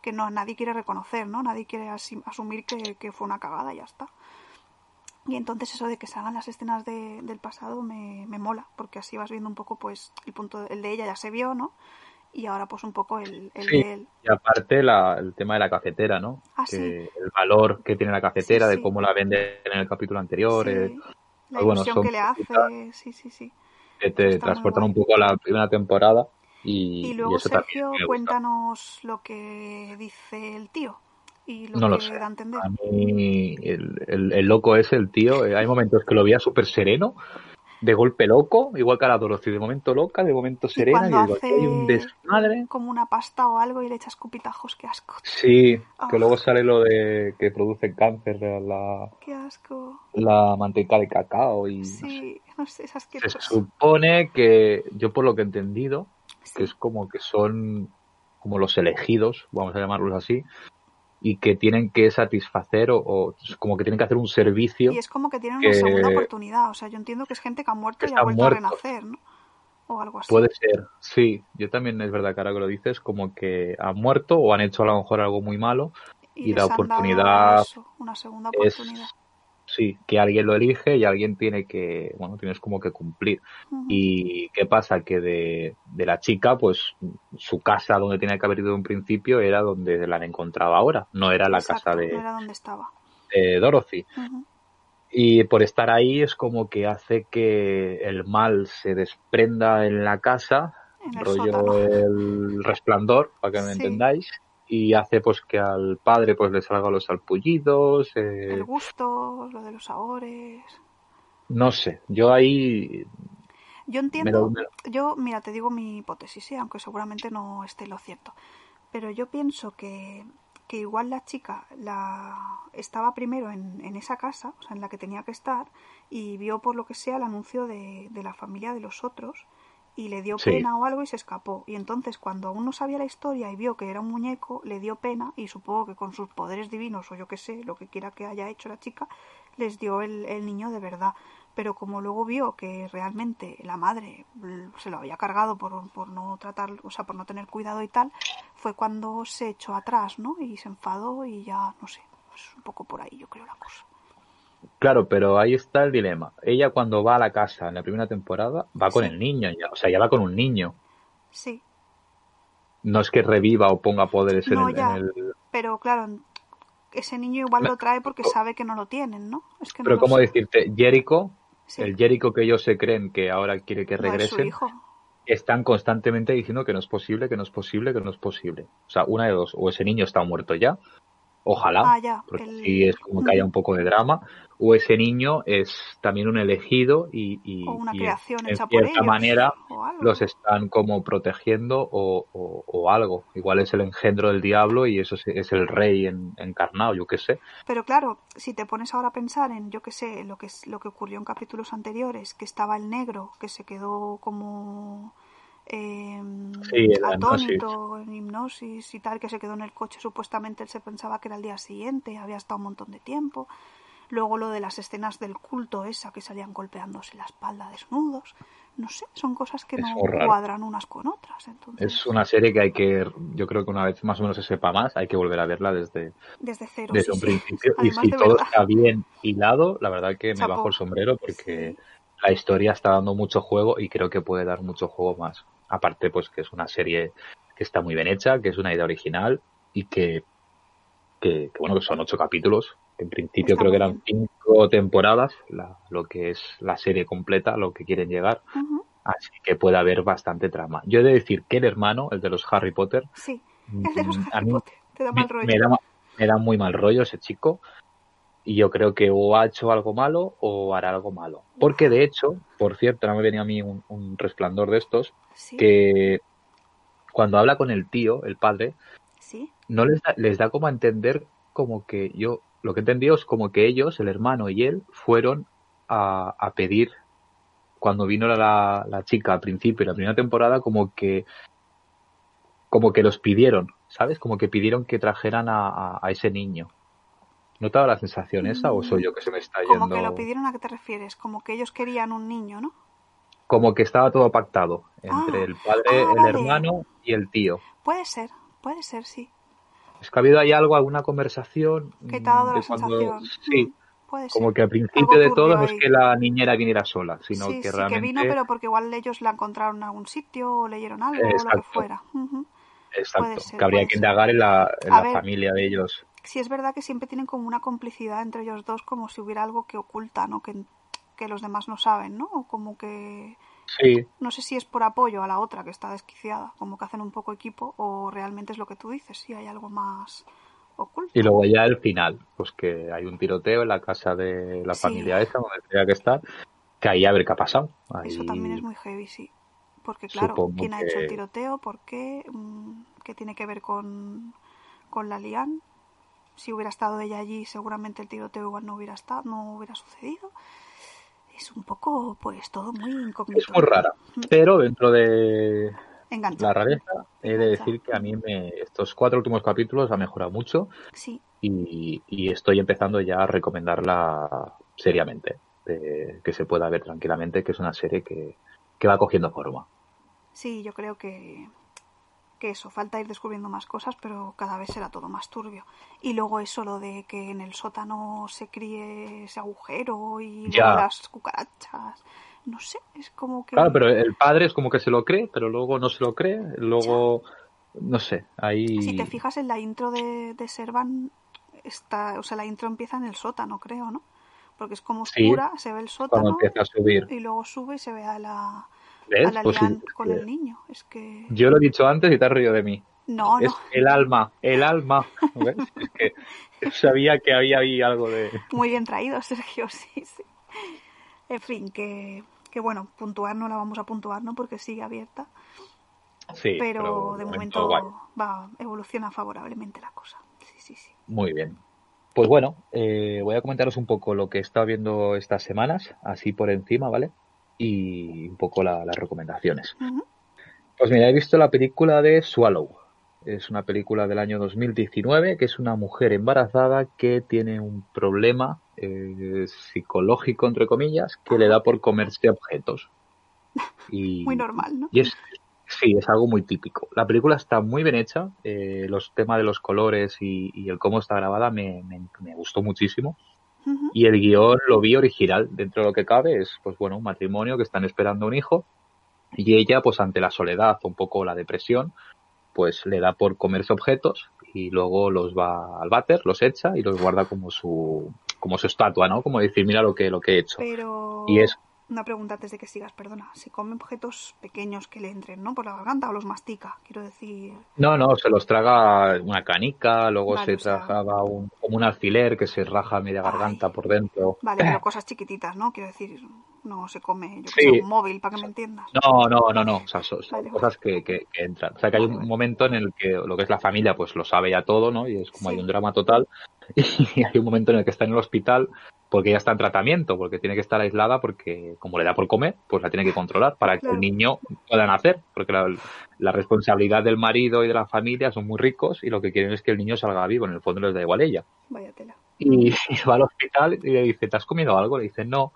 que no nadie quiere reconocer, ¿no? Nadie quiere asumir que, que fue una cagada y ya está. Y entonces eso de que se hagan las escenas de- del pasado me, me mola, porque así vas viendo un poco, pues, el punto, el de ella ya se vio, ¿no? Y ahora pues un poco el, el Sí. de él. Y aparte la- el tema de la cafetera, ¿no? Ah, que sí. El valor que tiene la cafetera, Sí, de cómo la vende en el capítulo anterior, eh, la bueno, ilusión son que le hace, sí, sí, sí. que te Está transportan un poco a la primera temporada y, Y y luego eso Sergio, cuéntanos lo que dice el tío y lo No que lo sé. da a entender. A mí el, el- el loco es el tío, eh, hay momentos que lo veía súper sereno, de golpe loco, igual que a la Dorothy, de momento loca, de momento serena, y, digo, hay un hace- desmadre. Como una pasta o algo y le echas cupitajos, qué asco. Sí, Ah. que luego sale lo de que produce cáncer, la, Qué asco. la manteca de cacao y no sé. Sí, no sé, se supone que yo por lo que he entendido Sí. que es como que son como los elegidos, vamos a llamarlos así, y que tienen que satisfacer o, o como que tienen que hacer un servicio. Y es como que tienen una segunda oportunidad. O sea, yo entiendo que es gente que ha muerto que y ha vuelto muertos. a renacer, ¿no? O algo así. Puede ser, sí. Yo también es verdad que ahora que lo dices, como que han muerto o han hecho a lo mejor algo muy malo. y les la oportunidad eso, una segunda Es, oportunidad. Sí, que alguien lo elige y alguien tiene que, bueno, tienes como que cumplir. Y qué pasa que de, de la chica, pues su casa donde tenía que haber ido en principio era donde la han encontrado ahora, no era la Exacto, casa de, no era donde estaba. de Dorothy. Y por estar ahí es como que hace que el mal se desprenda en la casa, En el rollo sótano. el resplandor, para que me entendáis, y hace pues que al padre pues le salgan los salpullidos, eh, El gusto, lo de los sabores. no sé, yo ahí Yo me entiendo, lo- me lo- yo, mira, te digo mi hipótesis, ¿eh? aunque seguramente no esté lo cierto. Pero yo pienso que, que igual la chica la estaba primero en, en esa casa, o sea, en la que tenía que estar, y vio por lo que sea el anuncio de, de la familia de los otros, y le dio Sí. pena o algo y se escapó. Y entonces, cuando aún no sabía la historia y vio que era un muñeco, le dio pena, y supongo que con sus poderes divinos, o yo que sé, lo que quiera que haya hecho la chica, les dio el, el niño de verdad. Pero como luego vio que realmente la madre se lo había cargado por, por no tratar, o sea, por no tener cuidado y tal, fue cuando se echó atrás, ¿no? Y se enfadó y ya, no sé, pues un poco por ahí yo creo la cosa. Claro, pero ahí está el dilema. Ella cuando va a la casa en la primera temporada va con Sí. el niño, ya, o sea, ya va con un niño. Sí, No es que reviva o ponga poderes en el, ya. en el- pero claro, ese niño igual lo trae porque sabe que no lo tienen, ¿no? Es que no Pero cómo sé. decirte, Jericho, Sí, el Jericho que ellos se creen que ahora quiere que no es su regresen, hijo. están constantemente diciendo que no es posible, que no es posible, que no es posible. O sea, una de dos, o ese niño está muerto ya, ojalá, Ah, ya, porque el- es como que haya un poco de drama, o ese niño es también un elegido y, y- O una y creación en hecha por cierta ellos. manera los están como protegiendo o, o- o algo. Igual es el engendro del diablo y eso es, es el rey en- encarnado, yo qué sé. Pero claro, si te pones ahora a pensar en, yo qué sé, lo que, es- lo que ocurrió en capítulos anteriores, que estaba el negro, que se quedó como eh, Sí, atónito, en hipnosis y tal, que se quedó en el coche, supuestamente él se pensaba que era el día siguiente, había estado un montón de tiempo. Luego lo de las escenas del culto esa, que salían golpeándose la espalda desnudos. No sé, son cosas que Es no cuadran unas con otras. Entonces, Es una serie que hay que, yo creo que una vez más o menos se sepa más, hay que volver a verla desde, desde cero. desde sí, un sí. principio. Y si todo verdad. está bien hilado, la verdad que me Chapo. bajo el sombrero porque Sí. La historia está dando mucho juego y creo que puede dar mucho juego más. Aparte, pues que es una serie que está muy bien hecha, que es una idea original y que, que, que, bueno, que son ocho capítulos. En principio Está creo que eran cinco temporadas, la- lo que es la serie completa, lo que quieren llegar. Así que puede haber bastante trama. Yo he de decir que el hermano, el de los Harry Potter, Sí, el de los mm, Harry Potter. Te da me, mal rollo. me da, ma- me da muy mal rollo ese chico. Y yo creo que o ha hecho algo malo o hará algo malo. Porque de hecho, por cierto, ahora me venía a mí un, un resplandor de estos, Sí, que cuando habla con el tío, el padre, sí. no les da, les da como a entender como que yo, lo que he entendido es como que ellos, el hermano y él, fueron a, a pedir cuando vino la, la chica al principio, la primera temporada, como que como que los pidieron, ¿sabes? Como que pidieron que trajeran a, a- a ese niño. ¿No te dado la sensación esa o soy yo que se me está yendo? Como que lo pidieron a qué te refieres, como que ellos querían un niño, ¿no? Como que estaba todo pactado entre Ah. el padre, Ah, el vale. hermano y el tío. Puede ser, puede ser, sí. Es que ha habido ahí algo, alguna conversación Que te ha dado mm, la cuando- sensación. Sí, Mm, ser. como que al principio de todo no es que la niñera viniera sola, sino sí, que sí, realmente... que vino, pero porque igual ellos la encontraron en algún sitio o leyeron algo o lo que Exacto. fuera. Exacto, ser, que habría que indagar en la, en la ver. familia de ellos. Sí es verdad que siempre tienen como una complicidad entre ellos dos, como si hubiera algo que ocultan o que, que los demás no saben, ¿no? O como que... Sí, No sé si es por apoyo a la otra que está desquiciada, como que hacen un poco equipo, o realmente es lo que tú dices, si hay algo más oculto. y luego ya el final, pues que hay un tiroteo en la casa de la Sí. familia esa, donde tenía que estar, que ahí a ver qué ha pasado. Ahí- Eso también es muy heavy, sí. Porque claro, Supongo ¿quién ha hecho el tiroteo? ¿Por qué? Mm, ¿Qué tiene que ver con, con la Lian? Si hubiera estado ella allí, seguramente el tiroteo igual no hubiera estado, no hubiera sucedido. Es un poco, pues, todo muy incógnito. Es muy rara, pero dentro de Engancha. la rareza he de decir que a mí me, estos cuatro últimos capítulos ha mejorado mucho Sí, y, y estoy empezando ya a recomendarla seriamente, de que se pueda ver tranquilamente, que es una serie que, que va cogiendo forma. sí, yo creo que, que eso, falta ir descubriendo más cosas, pero cada vez será todo más turbio. Y luego eso, lo de que en el sótano se críe ese agujero y luego las cucarachas. No sé, es como que... Claro, pero el padre es como que se lo cree, pero luego no se lo cree, luego, no sé, ahí... Si te fijas en la intro de, de Servan, está, o sea, la intro empieza en el sótano, creo, ¿no? Porque es como Sí, oscura, se ve el sótano empieza a subir. y luego sube y se ve a la, ¿Ves? a la Pues sí, con que el niño. Es que... Yo lo he dicho antes y te has reído de mí. No, no, Es el alma, el alma. ¿Ves? (laughs) Es que sabía que había ahí algo de... muy bien traído, Sergio, (laughs) sí, sí. En fin, que, que bueno, puntuar no la vamos a puntuar, ¿no? Porque sigue abierta, Sí, pero, de momento va, evoluciona favorablemente la cosa. Sí, sí, sí. Muy bien. Pues bueno, eh, voy a comentaros un poco lo que he estado viendo estas semanas, así por encima, ¿vale? Y un poco la- las recomendaciones. Pues mira, he visto la película de Swallow. Es una película del año 2019 que es una mujer embarazada que tiene un problema eh, psicológico, entre comillas, que le da por comerse objetos. (laughs) Y, Muy normal, ¿no? y es, sí, es algo muy típico. La película está muy bien hecha. eh, los temas de los colores y, y el cómo está grabada me, me- me gustó muchísimo. Y el guion lo vi original. Dentro de lo que cabe es, pues bueno, un matrimonio que están esperando un hijo. Y ella, pues ante la soledad, un poco la depresión, pues le da por comerse objetos y luego los va al váter, los echa y los guarda como su, como su estatua, ¿no? Como decir, mira lo que, lo que he hecho. Pero Y es- una pregunta antes de que sigas, perdona. Se come objetos pequeños que le entren, ¿no? Por la garganta o los mastica, quiero decir. No, no, se los traga una canica, luego Vale, se o sea- tragaba un, como un alfiler que se raja media Ay. garganta por dentro. Vale, pero (clears throat) cosas chiquititas, ¿no? Quiero decir, no se come, yo que Sí. sé, un móvil, para que me entiendas. No, no, no, no. O sea, son, Vale, cosas que, que- que entran. O sea, que hay un momento en el que lo que es la familia, pues lo sabe ya todo, ¿no? Y es como Sí. hay un drama total. (laughs) Y hay un momento en el que está en el hospital porque ya está en tratamiento, porque tiene que estar aislada porque como le da por comer, pues la tiene que controlar para que Claro. el niño pueda nacer. Porque la, la responsabilidad del marido y de la familia son muy ricos y lo que quieren es que el niño salga vivo. En el fondo les da igual ella. Vaya tela. Y, (laughs) y va al hospital y le dice, ¿te has comido algo? Le dice, no.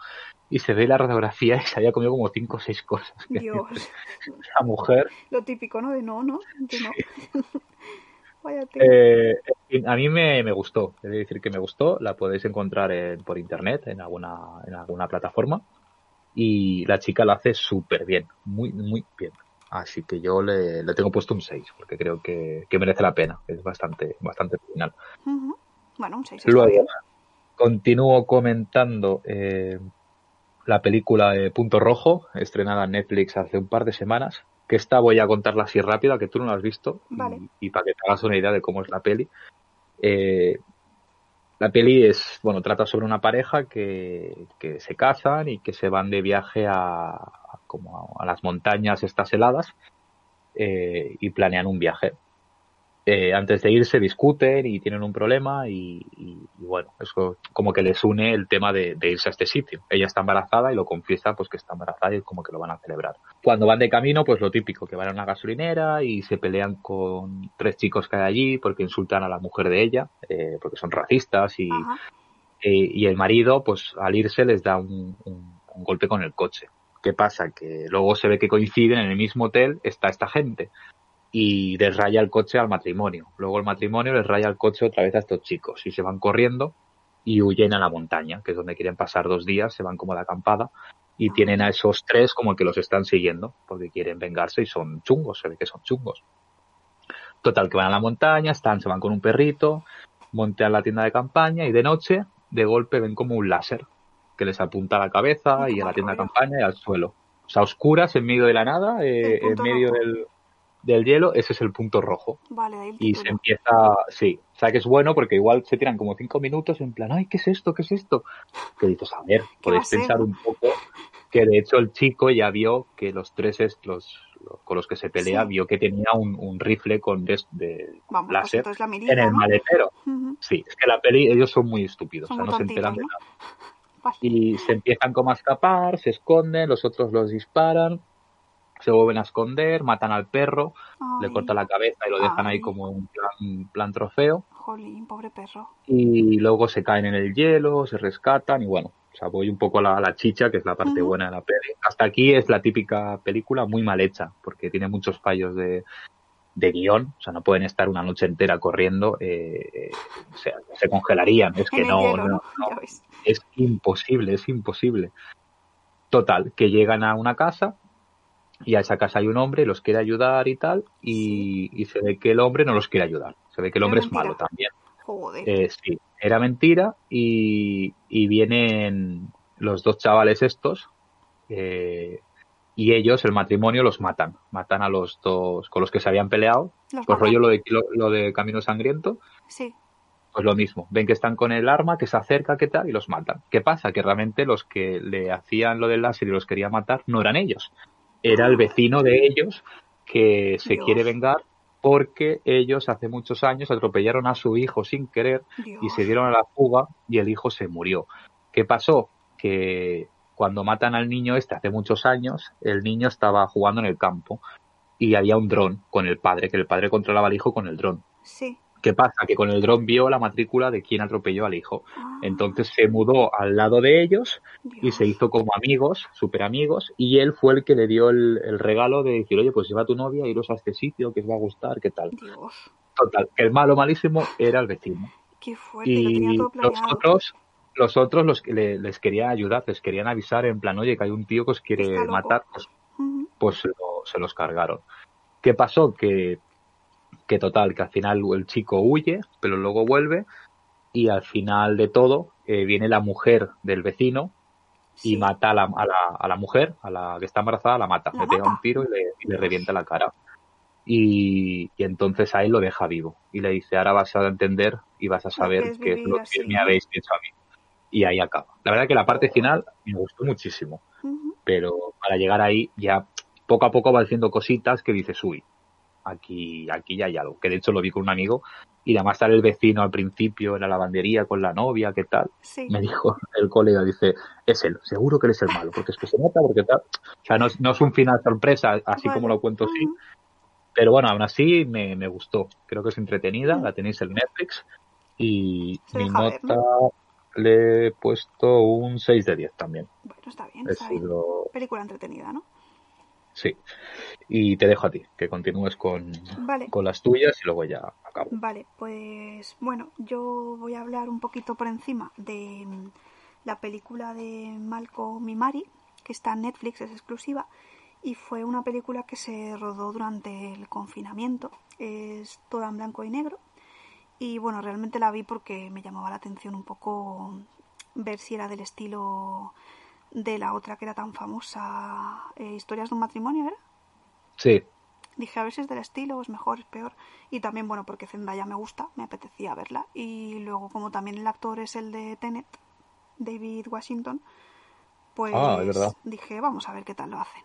Y se ve la radiografía y se había comido como cinco o seis cosas. (laughs) Dios. La mujer. Lo típico, ¿no? De no, ¿no? De no. Tela. Eh, fin, a mí me, me gustó. He de decir que me gustó. La podéis encontrar en- por internet, en alguna, en alguna plataforma. Y la chica la hace súper bien. Muy, muy bien. Así que yo le, le tengo puesto un 6, porque creo que, que merece la pena. Es bastante, bastante. Ujú. Bueno, un 6 está Luego, bien. continúo comentando eh, la película de Punto Rojo, estrenada en Netflix hace un par de semanas, que esta voy a contarla así rápida, que tú no la has visto, y- para que te hagas una idea de cómo es la peli. Eh, la peli es, bueno, trata sobre una pareja que, que se casan y que se van de viaje a, a como a, a las montañas estas heladas eh, y planean un viaje. Eh, antes de irse discuten y tienen un problema y, y- y bueno, eso como que les une el tema de, de irse a este sitio. Ella está embarazada y lo confiesa pues que está embarazada y como que lo van a celebrar. Cuando van de camino, pues lo típico, que van a una gasolinera y se pelean con tres chicos que hay allí porque insultan a la mujer de ella, eh, porque son racistas y, eh, y el marido, pues al irse les da un, un- un golpe con el coche. ¿Qué pasa? Que luego se ve que coinciden en el mismo hotel, está esta gente y les raya el coche al matrimonio. Luego el matrimonio les raya el coche otra vez a estos chicos y se van corriendo y huyen a la montaña, que es donde quieren pasar dos días, se van como de acampada y tienen a esos tres como que los están siguiendo porque quieren vengarse y son chungos, se ve que son chungos. Total, que van a la montaña, están, se van con un perrito, montean la tienda de campaña y de noche, de golpe, ven como un láser que les apunta a la cabeza y a la tienda de campaña y al suelo. O sea, oscuras en medio de la nada, eh, en medio del, del hielo, ese es el punto rojo. Vale, de ahí el Y se empieza, sí, o sea que es bueno porque igual se tiran como cinco minutos en plan, ay, ¿qué es esto? ¿Qué es esto? Que dices, a ver, ¿Qué va a podéis pensar un poco que de hecho el chico ya vio que los tres est- los, los- con los que se pelea Sí. vio que tenía un, un rifle con de Vamos, pues láser mirilla, en el ¿no? maletero. Sí, es que la peli, ellos son muy estúpidos, Son o sea, no se enteran de nada. (laughs) Vale. Y se empiezan como a escapar, se esconden, los otros los disparan, se vuelven a esconder, matan al perro, le cortan la cabeza y lo dejan ahí como un plan, plan trofeo. Jolín, pobre perro. Y luego se caen en el hielo, se rescatan y bueno, o sea, voy un poco a la, chicha, que es la parte buena de la peli. Hasta aquí es la típica película muy mal hecha, porque tiene muchos fallos de, de guion, o sea, no pueden estar una noche entera corriendo, eh, eh, o sea, se congelarían, es que no, hielo, no, ¿no? no, es imposible, es imposible. Total, que llegan a una casa y a esa casa hay un hombre, los quiere ayudar y tal, y, y se ve que el hombre no los quiere ayudar. Se ve que el hombre es malo también. Joder. Eh, sí, era mentira y, y vienen los dos chavales estos eh, y ellos, el matrimonio, los matan. Matan a los dos con los que se habían peleado. Los Pues matan. rollo lo de, lo, lo de Camino Sangriento, Sí. pues lo mismo. Ven que están con el arma, que se acerca, que tal, y los matan. ¿Qué pasa? Que realmente los que le hacían lo del láser y los quería matar no eran ellos. Era el vecino de ellos que se Dios. quiere vengar porque ellos hace muchos años atropellaron a su hijo sin querer Dios. y se dieron a la fuga y el hijo se murió. ¿Qué pasó? Que cuando matan al niño este hace muchos años, el niño estaba jugando en el campo y había un dron con el padre, que el padre controlaba al hijo con el dron. Sí. ¿Qué pasa? Que con el dron vio la matrícula de quien atropelló al hijo. Ah, Entonces se mudó al lado de ellos y se hizo como amigos, super amigos, y él fue el que le dio el, el regalo de decir, oye, pues lleva a tu novia, iros a este sitio, que os va a gustar, qué tal. Dios. Total, el malo malísimo era el vecino. Qué fuerte. Lo tenía Y los otros, los otros los que le- les quería ayudar, les querían avisar en plan, oye, que hay un tío que os quiere matar, pues, pues se, lo- se los cargaron. ¿Qué pasó? Que, que total, que al final el chico huye, pero luego vuelve y al final de todo eh, viene la mujer del vecino y mata a la, a, la, a la mujer, a la que está embarazada, la mata. ¿La le pega mata? un tiro y le, y le revienta la cara. Y, y entonces a él lo deja vivo. Y le dice, ahora vas a entender y vas a saber qué es lo que me habéis hecho a mí. Y ahí acaba. La verdad que la parte final me gustó muchísimo. Pero para llegar ahí ya poco a poco va diciendo cositas que dices, uy, aquí, aquí ya hay algo. Que de hecho lo vi con un amigo y además sale el vecino al principio en la lavandería con la novia, ¿qué tal? Sí. me dijo (laughs) el colega, dice, es él, seguro que eres el malo, porque es que se nota, porque tal. O sea, no es, no es un final sorpresa, así Vale. como lo cuento Ujú. pero bueno, aún así me, me gustó. Creo que es entretenida, la tenéis en Netflix y Se mi ver, nota le he puesto un 6 de 10 también. Bueno, está bien, He está bien. Película entretenida, ¿no? Sí. Y te dejo a ti, que continúes con, Vale. con las tuyas y luego ya acabo. Vale, pues bueno, yo voy a hablar un poquito por encima de mm, la película de Malcolm y Mari, que está en Netflix, es exclusiva, y fue una película que se rodó durante el confinamiento. Es toda en blanco y negro. Y bueno, realmente la vi porque me llamaba la atención un poco ver si era del estilo de la otra que era tan famosa, eh, Historias de un matrimonio, ¿era? Sí, Dije, a ver si es del estilo, es mejor, es peor. Y también, bueno, porque Zendaya me gusta, me apetecía verla. Y luego, como también el actor es el de Tenet, David Washington, pues Ah, dije, vamos a ver qué tal lo hacen.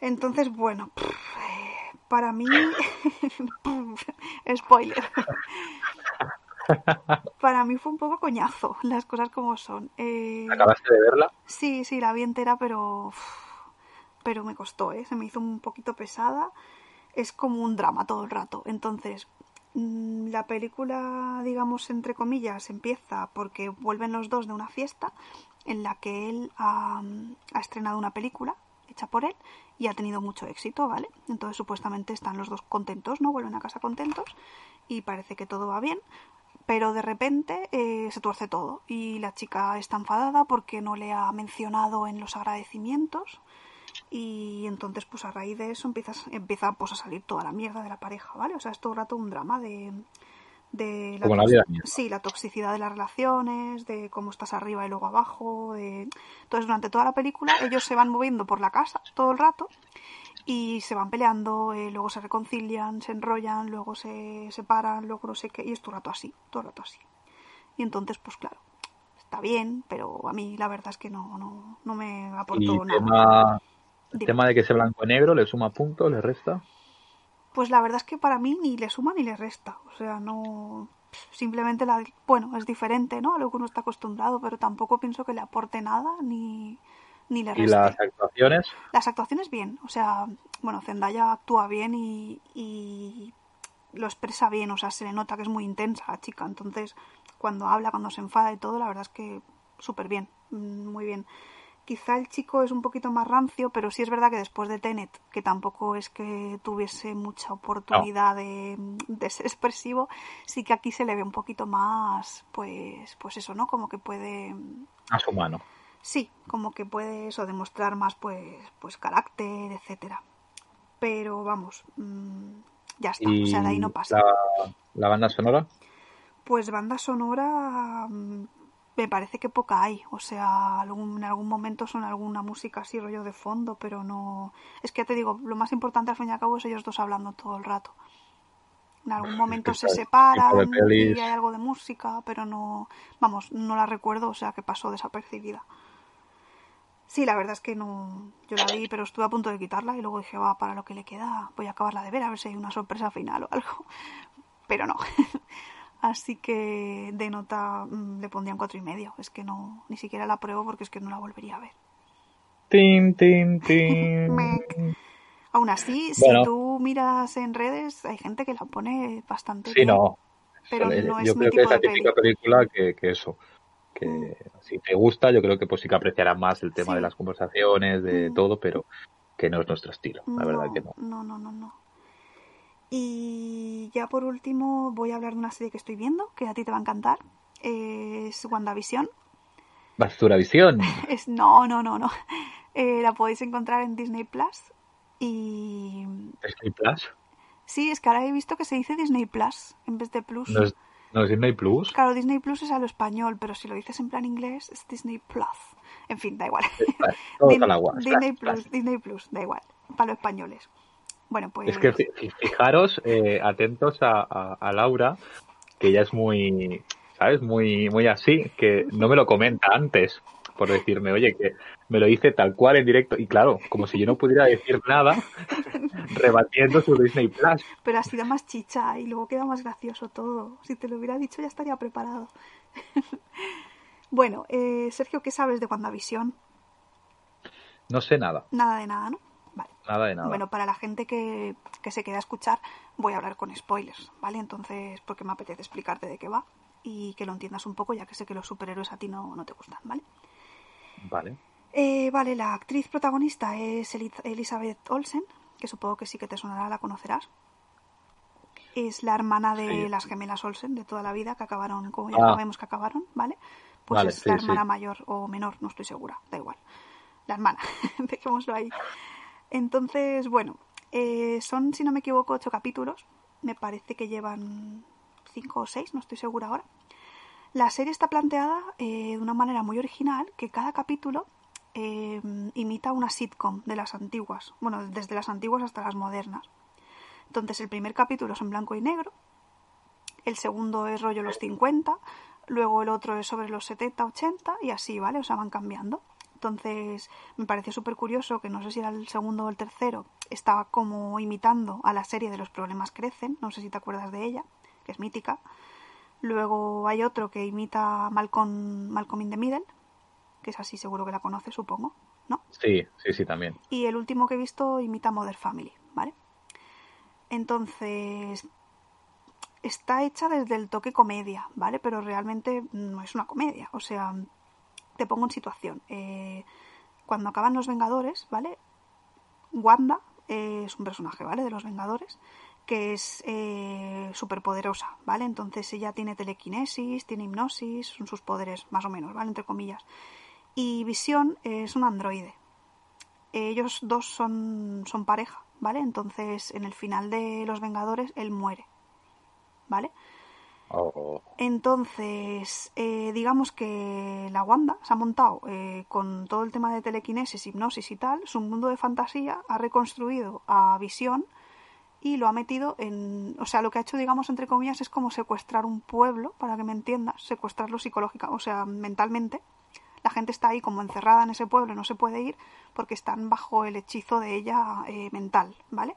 Entonces, bueno, eh, Para mí, (laughs) spoiler. Para mí fue un poco coñazo, (laughs) las cosas como son. Eh, ¿Acabaste de verla? Sí, sí, la vi entera, pero. Pero me costó, ¿eh? Se me hizo un poquito pesada. Es como un drama todo el rato. Entonces, mm, la película, digamos, entre comillas, empieza porque vuelven los dos de una fiesta en la que él ha, ha estrenado una película hecha por él y ha tenido mucho éxito, ¿vale? Entonces, supuestamente están los dos contentos, ¿no? Vuelven a casa contentos y parece que todo va bien pero de repente eh, se tuerce todo y la chica está enfadada porque no le ha mencionado en los agradecimientos y entonces pues a raíz de eso empieza, empieza pues a salir toda la mierda de la pareja, ¿vale? O sea, es todo el rato un drama de, de Como la vida sí, la toxicidad de las relaciones, de cómo estás arriba y luego abajo, de entonces durante toda la película ellos se van moviendo por la casa todo el rato y se van peleando, eh, luego se reconcilian, se enrollan, luego se separan, luego no sé qué, y es todo el rato así, todo el rato así. Y entonces, pues claro, está bien, pero a mí la verdad es que no, no, no me aportó nada. tema, el tema de que sea blanco y negro, ¿le suma puntos, le resta? Pues la verdad es que para mí ni le suma ni le resta. O sea, no. Simplemente la. Bueno, es diferente, ¿no? A lo que uno está acostumbrado, pero tampoco pienso que le aporte nada ni, ni le Y las actuaciones, Las actuaciones bien, o sea, bueno, Zendaya actúa bien y, y lo expresa bien, o sea, se le nota que es muy intensa la chica, entonces cuando habla, cuando se enfada y todo, la verdad es que súper bien, mm, muy bien. Quizá el chico es un poquito más rancio, pero sí es verdad que después de Tenet, que tampoco es que tuviese mucha oportunidad de, de ser expresivo, sí que aquí se le ve un poquito más, pues, pues eso, ¿no? Como que puede a su mano. Sí, como que puede eso demostrar más pues, pues carácter, etcétera. Pero vamos, mm, ya está, o sea, de ahí no pasa. la, la banda sonora, Pues banda sonora mm, me parece que poca hay, o sea, algún- en algún momento son alguna música así rollo de fondo, pero no... Es que ya te digo, lo más importante al fin y al cabo es ellos dos hablando todo el rato. En algún momento se separan y hay algo de música, pero no, vamos, no la recuerdo, o sea, que pasó desapercibida. Sí, la verdad es que no. Yo la vi, pero estuve a punto de quitarla y luego dije, va, para lo que le queda, voy a acabarla de ver, a ver si hay una sorpresa final o algo. (laughs) Pero no. (laughs) Así que de nota mm, le pondría un cuatro y medio. Es que no, ni siquiera la pruebo porque es que no la volvería a ver. tin, tin. (laughs) Mec. Aún así, Bueno. si tú miras en redes, hay gente que la pone bastante Sí, bien. no. Pero Eh, no es yo mi creo que tipo es la típica película que, que eso. Que si te gusta, yo creo que pues sí que apreciarás más el tema Sí. de las conversaciones, de Mm. todo, pero que no es nuestro estilo. La verdad que no. No, no, no, no. Y ya por último voy a hablar de una serie que estoy viendo, que a ti te va a encantar. Es WandaVision. Basura Visión. (laughs) Es, no, no, no, no. Eh, la podéis encontrar en Disney Plus. Y Disney Plus. sí, es que ahora he visto que se dice Disney Plus en vez de Plus. No es, no es Disney Plus. Claro, Disney Plus es a lo español, pero si lo dices en plan inglés es Disney Plus. En fin, da igual. Todo agua. Disney Plus, Plus, Disney Plus, da igual. Para los españoles. Bueno, pues. Es que fi- fi- fijaros, eh, atentos a, a- a Laura, que ella es muy, ¿sabes? Muy, muy así, que no me lo comenta antes, por decirme, oye, que me lo dice tal cual en directo. Y claro, como si yo no pudiera decir nada, (laughs) rebatiendo su Disney Plus. Pero así da más chicha y luego queda más gracioso todo. Si te lo hubiera dicho ya estaría preparado. (laughs) bueno, eh, Sergio, ¿qué sabes de WandaVision? No sé nada, Nada de nada, ¿no? Vale. nada de nada. Bueno, para la gente que, que se queda a escuchar, voy a hablar con spoilers, ¿vale? Entonces, porque me apetece explicarte de qué va y que lo entiendas un poco, ya que sé que los superhéroes a ti no, no te gustan, ¿vale? Vale. Eh, vale, la actriz protagonista es Eli- Elizabeth Olsen, que supongo que sí que te sonará, la conocerás. Es la hermana de Sí. las gemelas Olsen de toda la vida, que acabaron como ya Ah. sabemos que acabaron, ¿vale? Pues Vale, es sí, la sí. hermana mayor o menor, no estoy segura, da igual. La hermana, (laughs) dejémoslo ahí. Entonces, bueno, eh, son, si no me equivoco, ocho capítulos. Me parece que llevan cinco o seis, no estoy segura ahora. La serie está planteada eh, de una manera muy original, que cada capítulo eh, imita una sitcom de las antiguas, bueno, desde las antiguas hasta las modernas. Entonces el primer capítulo es en blanco y negro, el segundo es rollo los 50, luego el otro es sobre los 70, 80 y así, ¿vale? O sea, van cambiando. Entonces me pareció súper curioso que no sé si era el segundo o el tercero, estaba como imitando a la serie de Los problemas crecen, no sé si te acuerdas de ella, que es mítica. Luego hay otro que imita a Malcolm, Malcolm in the Middle, que es así, seguro que la conoces, supongo, ¿no? Sí, sí, sí, también. Y el último que he visto imita a Mother Family, ¿vale? Entonces, está hecha desde el toque comedia, ¿vale? Pero realmente no es una comedia. O sea, te pongo en situación. Eh, cuando acaban los Vengadores, ¿vale? Wanda eh, es un personaje, ¿vale? De los Vengadores que es eh, súper poderosa, ¿vale? Entonces ella tiene telequinesis, tiene hipnosis, son sus poderes, más o menos, ¿vale? Entre comillas. Y Visión es un androide. Ellos dos son, son pareja, ¿vale? Entonces en el final de Los Vengadores él muere, ¿vale? Oh, Entonces, eh, digamos que la Wanda se ha montado eh, con todo el tema de telequinesis, hipnosis y tal, su mundo de fantasía, ha reconstruido a Visión y lo ha metido en... O sea, lo que ha hecho, digamos, entre comillas, es como secuestrar un pueblo, para que me entiendas, secuestrarlo psicológica, o sea, mentalmente. La gente está ahí como encerrada en ese pueblo no se puede ir porque están bajo el hechizo de ella eh, mental, ¿vale?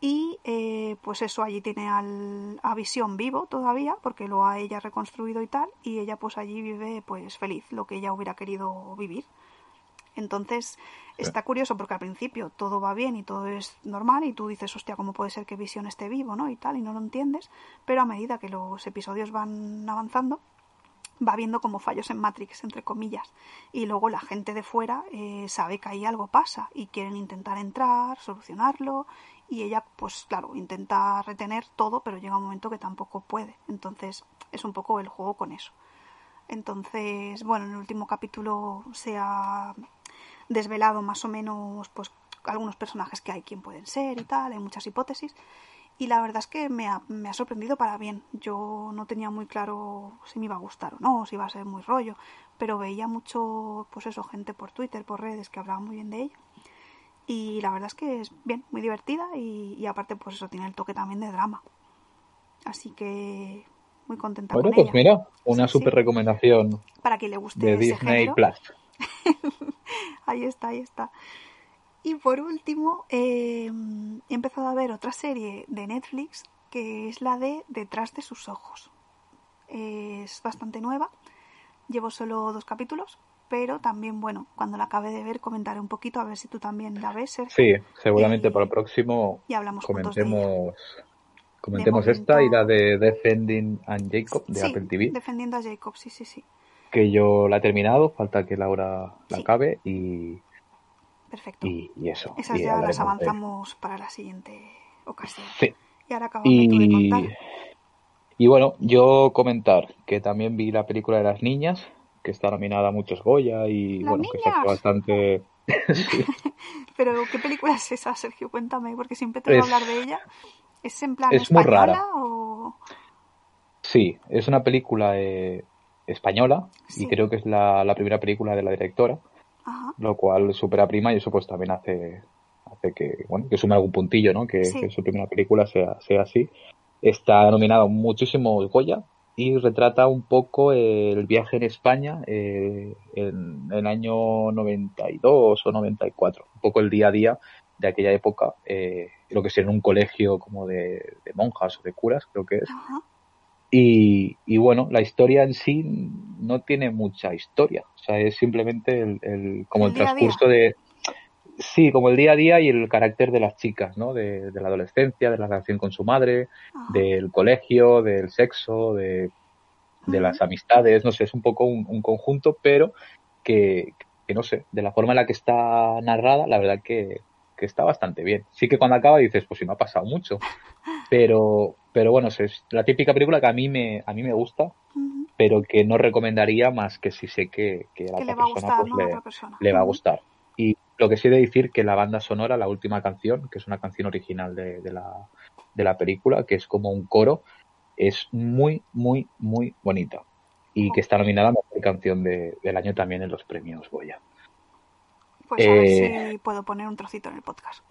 Y eh, pues eso, allí tiene al, a Visión vivo todavía, porque lo ha ella reconstruido y tal, y ella pues allí vive pues feliz, lo que ella hubiera querido vivir. Entonces está curioso porque al principio todo va bien y todo es normal y tú dices, hostia, ¿cómo puede ser que Visión esté vivo, no? Y tal, y no lo entiendes, pero a medida que los episodios van avanzando, va viendo como fallos en Matrix, entre comillas. Y luego la gente de fuera eh, sabe que ahí algo pasa y quieren intentar entrar, solucionarlo. Y ella, pues claro, intenta retener todo, pero llega un momento que tampoco puede. Entonces es un poco el juego con eso. Entonces, bueno, en el último capítulo se ha desvelado más o menos pues algunos personajes que hay, quién pueden ser y tal, hay muchas hipótesis. Y la verdad es que me ha, me ha sorprendido para bien. Yo no tenía muy claro si me iba a gustar o no, si iba a ser muy rollo, pero veía mucho, pues eso, gente por Twitter, por redes que hablaba muy bien de ella. Y la verdad es que es bien, muy divertida y, y aparte, pues eso, tiene el toque también de drama. Así que muy contenta Bueno, con pues ella. mira, una Sí, sí. super recomendación Para quien le guste de ese Disney género. Plus. (laughs) Ahí está, ahí está. Y por último, eh, he empezado a ver otra serie de Netflix que es la de Detrás de sus ojos. Es bastante nueva, llevo solo dos capítulos, pero también, bueno, cuando la acabe de ver comentaré un poquito a ver si tú también la ves, Sergio, Sí, seguramente Y- para el próximo y hablamos comentemos comentemos esta y la de Defending and Jacob de Sí, Apple TV, defendiendo a Jacob, sí, sí, sí. Que yo la he terminado, falta que Laura la Sí. acabe y, Perfecto. y, y eso. Esas y ya las de- avanzamos para la siguiente ocasión. Sí. Y ahora acabame tú de Y, contar. y bueno, yo comentar que también vi la película de las niñas, que está nominada a muchos Goya y ¡Las bueno, que se hace niñas! bastante... (laughs) (laughs) Sí. Pero, ¿qué película es esa, Sergio? Cuéntame, porque siempre te voy a hablar de ella. ¿Es en plan es muy española rara. o...? Sí, es una película eh, española Sí. y creo que es la, la primera película de la directora, Ajá. lo cual supera prima y eso pues también hace, hace que, bueno, que sume algún puntillo, ¿no? Que, Sí. que su primera película sea, sea así. Está nominada a muchísimos Goya y retrata un poco el viaje en España eh, en el año 92 o 94, un poco el día a día de aquella época, eh, lo que sería en un colegio como de, de monjas o de curas, creo que es. Ajá. Y, y bueno, la historia en sí no tiene mucha historia. O sea, es simplemente el, el- como El transcurso de. Sí, como el día a día y el carácter de las chicas, ¿no? De, de la adolescencia, de la relación con su madre, Ajá. del colegio, del sexo, de, de las amistades, no sé, es un poco un, un conjunto, pero que, que no sé, de la forma en la que está narrada, la verdad que, que está bastante bien. Sí que cuando acaba dices, pues sí me ha pasado mucho, (laughs) pero, pero bueno, es la típica película que a mí me, a mí me gusta, pero que no recomendaría más que si sé que, que a la Que le otra va a persona gustar, pues ¿no? A le, otra persona. le va a gustar. Y lo que sí he de decir que la banda sonora, la última canción, que es una canción original de, de la, de la película, que es como un coro, es muy, muy, muy bonita. Y que está nominada a mejor canción de- del año también en los premios Goya. Pues a ver Eh, si puedo poner un trocito en el podcast.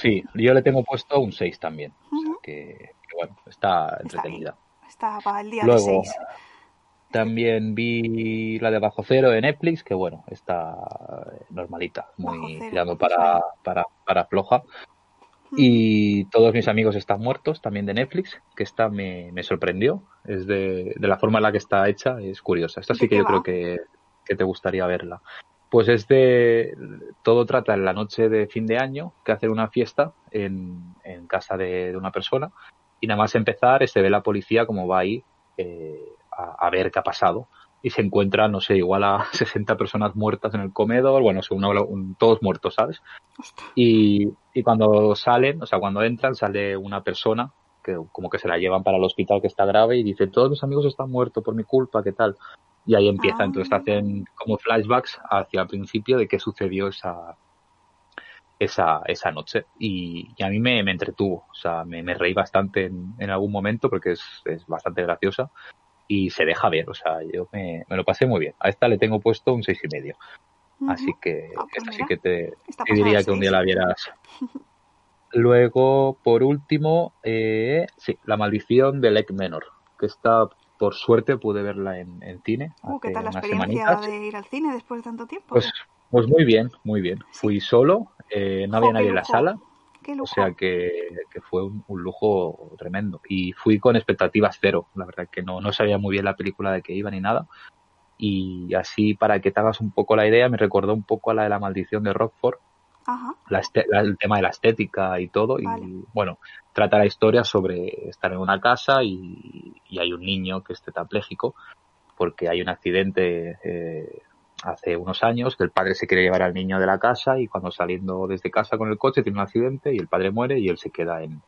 Sí, yo le tengo puesto un 6 también. O sea que bueno, está entretenida. Está para el día de Luego, seis. también vi la de Bajo Cero de Netflix, que bueno, está normalita, muy Cero, tirando ¿cómo para, para, para floja. Y todos mis amigos están muertos, también de Netflix, que esta me, me sorprendió. Es de, de la forma en la que está hecha, es curiosa. Esta ¿De sí que yo creo que, que te gustaría verla. Pues es de. Todo trata en la noche de fin de año, que hacen una fiesta en, en casa de, de una persona. Y nada más empezar, se ve la policía como va ahí eh, a, a ver qué ha pasado. Y se encuentra, no sé, igual a (laughs) 60 personas muertas en el comedor. Bueno, un- todos muertos, ¿sabes? Y, y cuando salen, o sea, cuando entran, sale una persona que como que se la llevan para el hospital que está grave y dice, todos mis amigos están muertos por mi culpa, ¿qué tal? Y ahí empieza, Ah. entonces hacen como flashbacks hacia el principio de qué sucedió esa, esa, esa noche. Y, y a mí me, me entretuvo, o sea, me, me reí bastante en, en algún momento porque es, es bastante graciosa y se deja ver, o sea, yo me, me lo pasé muy bien. A esta le tengo puesto un seis y medio. Así que Ah, pues esta sí mira, que te, te diría que un día la vieras. (laughs) Luego, por último, eh, sí, La maldición de Lake Menor, que está, por suerte, pude verla en, en cine Uh, ¿Qué tal la experiencia semanitas. de ir al cine después de tanto tiempo? Pues, pues muy bien, muy bien. Fui solo, eh, no había qué nadie en la sala, o sea que, que fue un, un lujo tremendo. Y fui con expectativas cero, la verdad que no, no sabía muy bien la película de que iba ni nada. Y así, para que te hagas un poco la idea, me recordó un poco a la de la maldición de Rockford, Ajá. la este- la- el tema de la estética y todo. Vale. Y bueno, trata la historia sobre estar en una casa y, y hay un niño que es tetrapléjico porque hay un accidente eh, hace unos años que el padre se quiere llevar al niño de la casa y cuando saliendo desde casa con el coche tiene un accidente y el padre muere y él se queda en,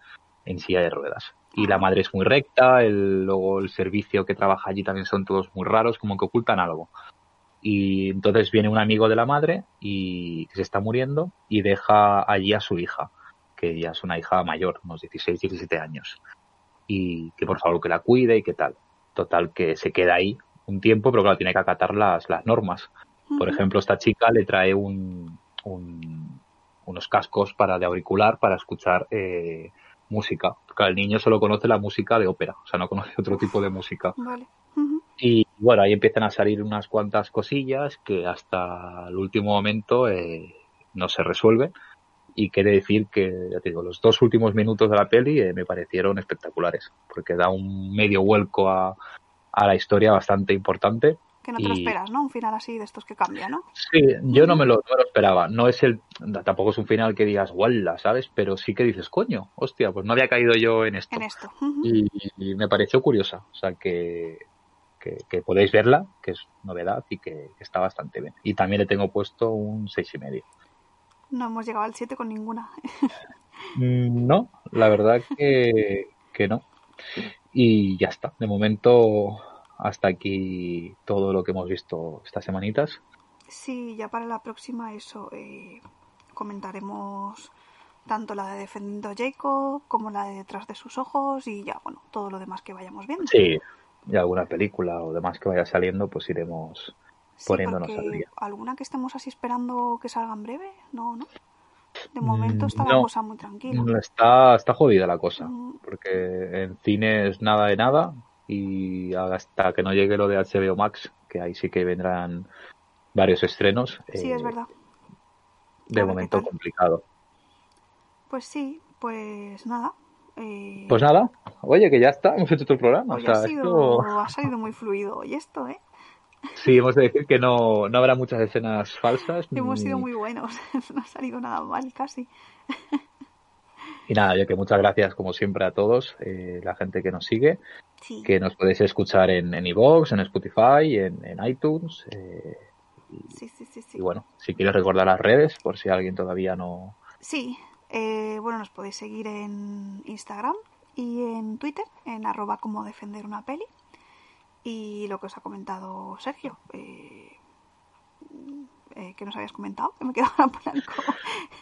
en silla de ruedas. Y la madre es muy recta, el, luego el servicio que trabaja allí también son todos muy raros, como que ocultan algo. Y entonces viene un amigo de la madre y que se está muriendo y deja allí a su hija, que ya es una hija mayor, unos 16, 17 años. Y que por favor que la cuide y qué tal. Total, que se queda ahí un tiempo, pero claro, tiene que acatar las, las normas. Por Ujú. ejemplo, esta chica le trae un, un- unos cascos para de auricular para escuchar eh, música. Porque el niño solo conoce la música de ópera, o sea, no conoce otro tipo de música. Vale. Y bueno, ahí empiezan a salir unas cuantas cosillas que hasta el último momento eh, no se resuelven. Y quiere decir que, ya te digo, los dos últimos minutos de la peli eh, me parecieron espectaculares, porque da un medio vuelco a, a la historia bastante importante. Que no te lo esperas, ¿no? Un final así de estos que cambia, ¿no? Sí, yo no me lo, no me lo esperaba. No es el, tampoco es un final que digas, guala, ¿sabes? Pero sí que dices, coño, hostia, pues no había caído yo en esto En esto. Y, y me pareció curiosa. O sea, que, que, que podéis verla, que es novedad y que, que está bastante bien. Y también le tengo puesto un seis y medio. No hemos llegado al 7 con ninguna. (laughs) Mm, No, la verdad que, que no. Y ya está. De momento, hasta aquí todo lo que hemos visto estas semanitas. Sí, ya para la próxima eso eh, comentaremos tanto la de Defendiendo Jacob como la de Detrás de sus ojos y ya, bueno, todo lo demás que vayamos viendo. Sí, y alguna película o demás que vaya saliendo, pues iremos Sí, poniéndonos al día. ¿Alguna que estemos así esperando que salga en breve? No, no. De momento está la cosa muy tranquila. Está, está jodida la cosa, Mm. porque en cines nada de nada y hasta que no llegue lo de HBO Max, que ahí sí que vendrán varios estrenos, Sí, eh, es verdad. de momento complicado. Pues sí, pues nada. eh, Pues nada, oye, que ya está, hemos hecho todo el programa. hoy o sea, ha, sido, esto- ha salido muy fluido hoy esto, ¿eh? Sí, hemos de decir que no, no habrá muchas escenas falsas. Hemos sido muy buenos. (laughs) no ha salido nada mal casi. Y nada, yo que muchas gracias como siempre a todos, eh, la gente que nos sigue, Sí. que nos podéis escuchar en, en iVoox, en Spotify, en, en iTunes. eh, Sí, sí, sí, sí. y bueno, si quieres recordar las redes, por si alguien todavía no... Sí, eh, bueno, nos podéis seguir en Instagram y en Twitter, en arroba como defender una peli. Y lo que os ha comentado Sergio, eh, eh, que nos habías comentado, que me en blanco.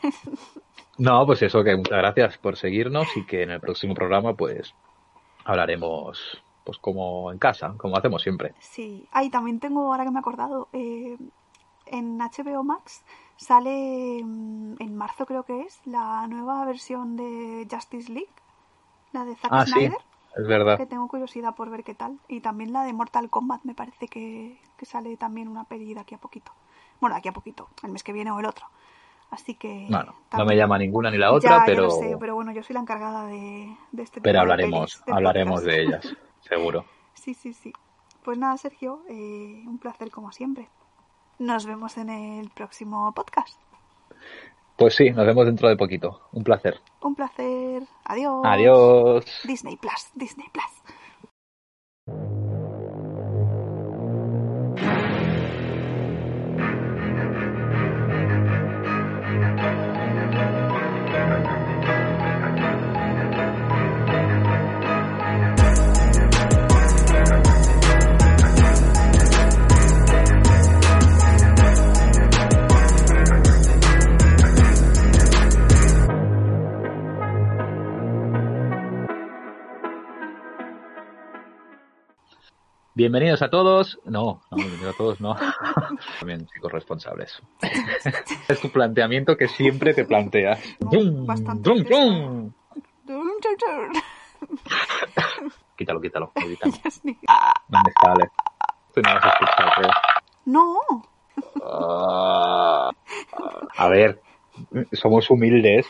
(laughs) No, pues eso, que muchas gracias por seguirnos y que en el próximo programa pues hablaremos pues como en casa, como hacemos siempre. sí, ahí también tengo, ahora que me he acordado, eh, en HBO Max sale mm, en marzo creo que es la nueva versión de Justice League, la de Zack Ah, sí, Snyder. Es verdad. que tengo curiosidad por ver qué tal. Y también la de Mortal Kombat me parece que, que sale también una peli de aquí a poquito. Bueno, de aquí a poquito, el mes que viene o el otro. Así que... Bueno, no me llama ninguna ni la otra, ya pero, sé, pero bueno, yo soy la encargada de, de este pero de hablaremos, pelis, de hablaremos podcast. de ellas, seguro. (laughs) Sí, sí, sí. Pues nada, Sergio, eh, un placer como siempre. Nos vemos en el próximo podcast. Pues sí, nos vemos dentro de poquito. Un placer. Un placer. Adiós. Adiós. Disney Plus, Disney Plus. Bienvenidos a todos. No, no, bienvenidos a todos, no. (laughs) También chicos responsables. (laughs) es tu planteamiento que siempre te planteas. Bastante dun, dun. (laughs) Quítalo, quítalo. me sale. Tú no vas a escuchar, creo. No, Ah. A ver, somos humildes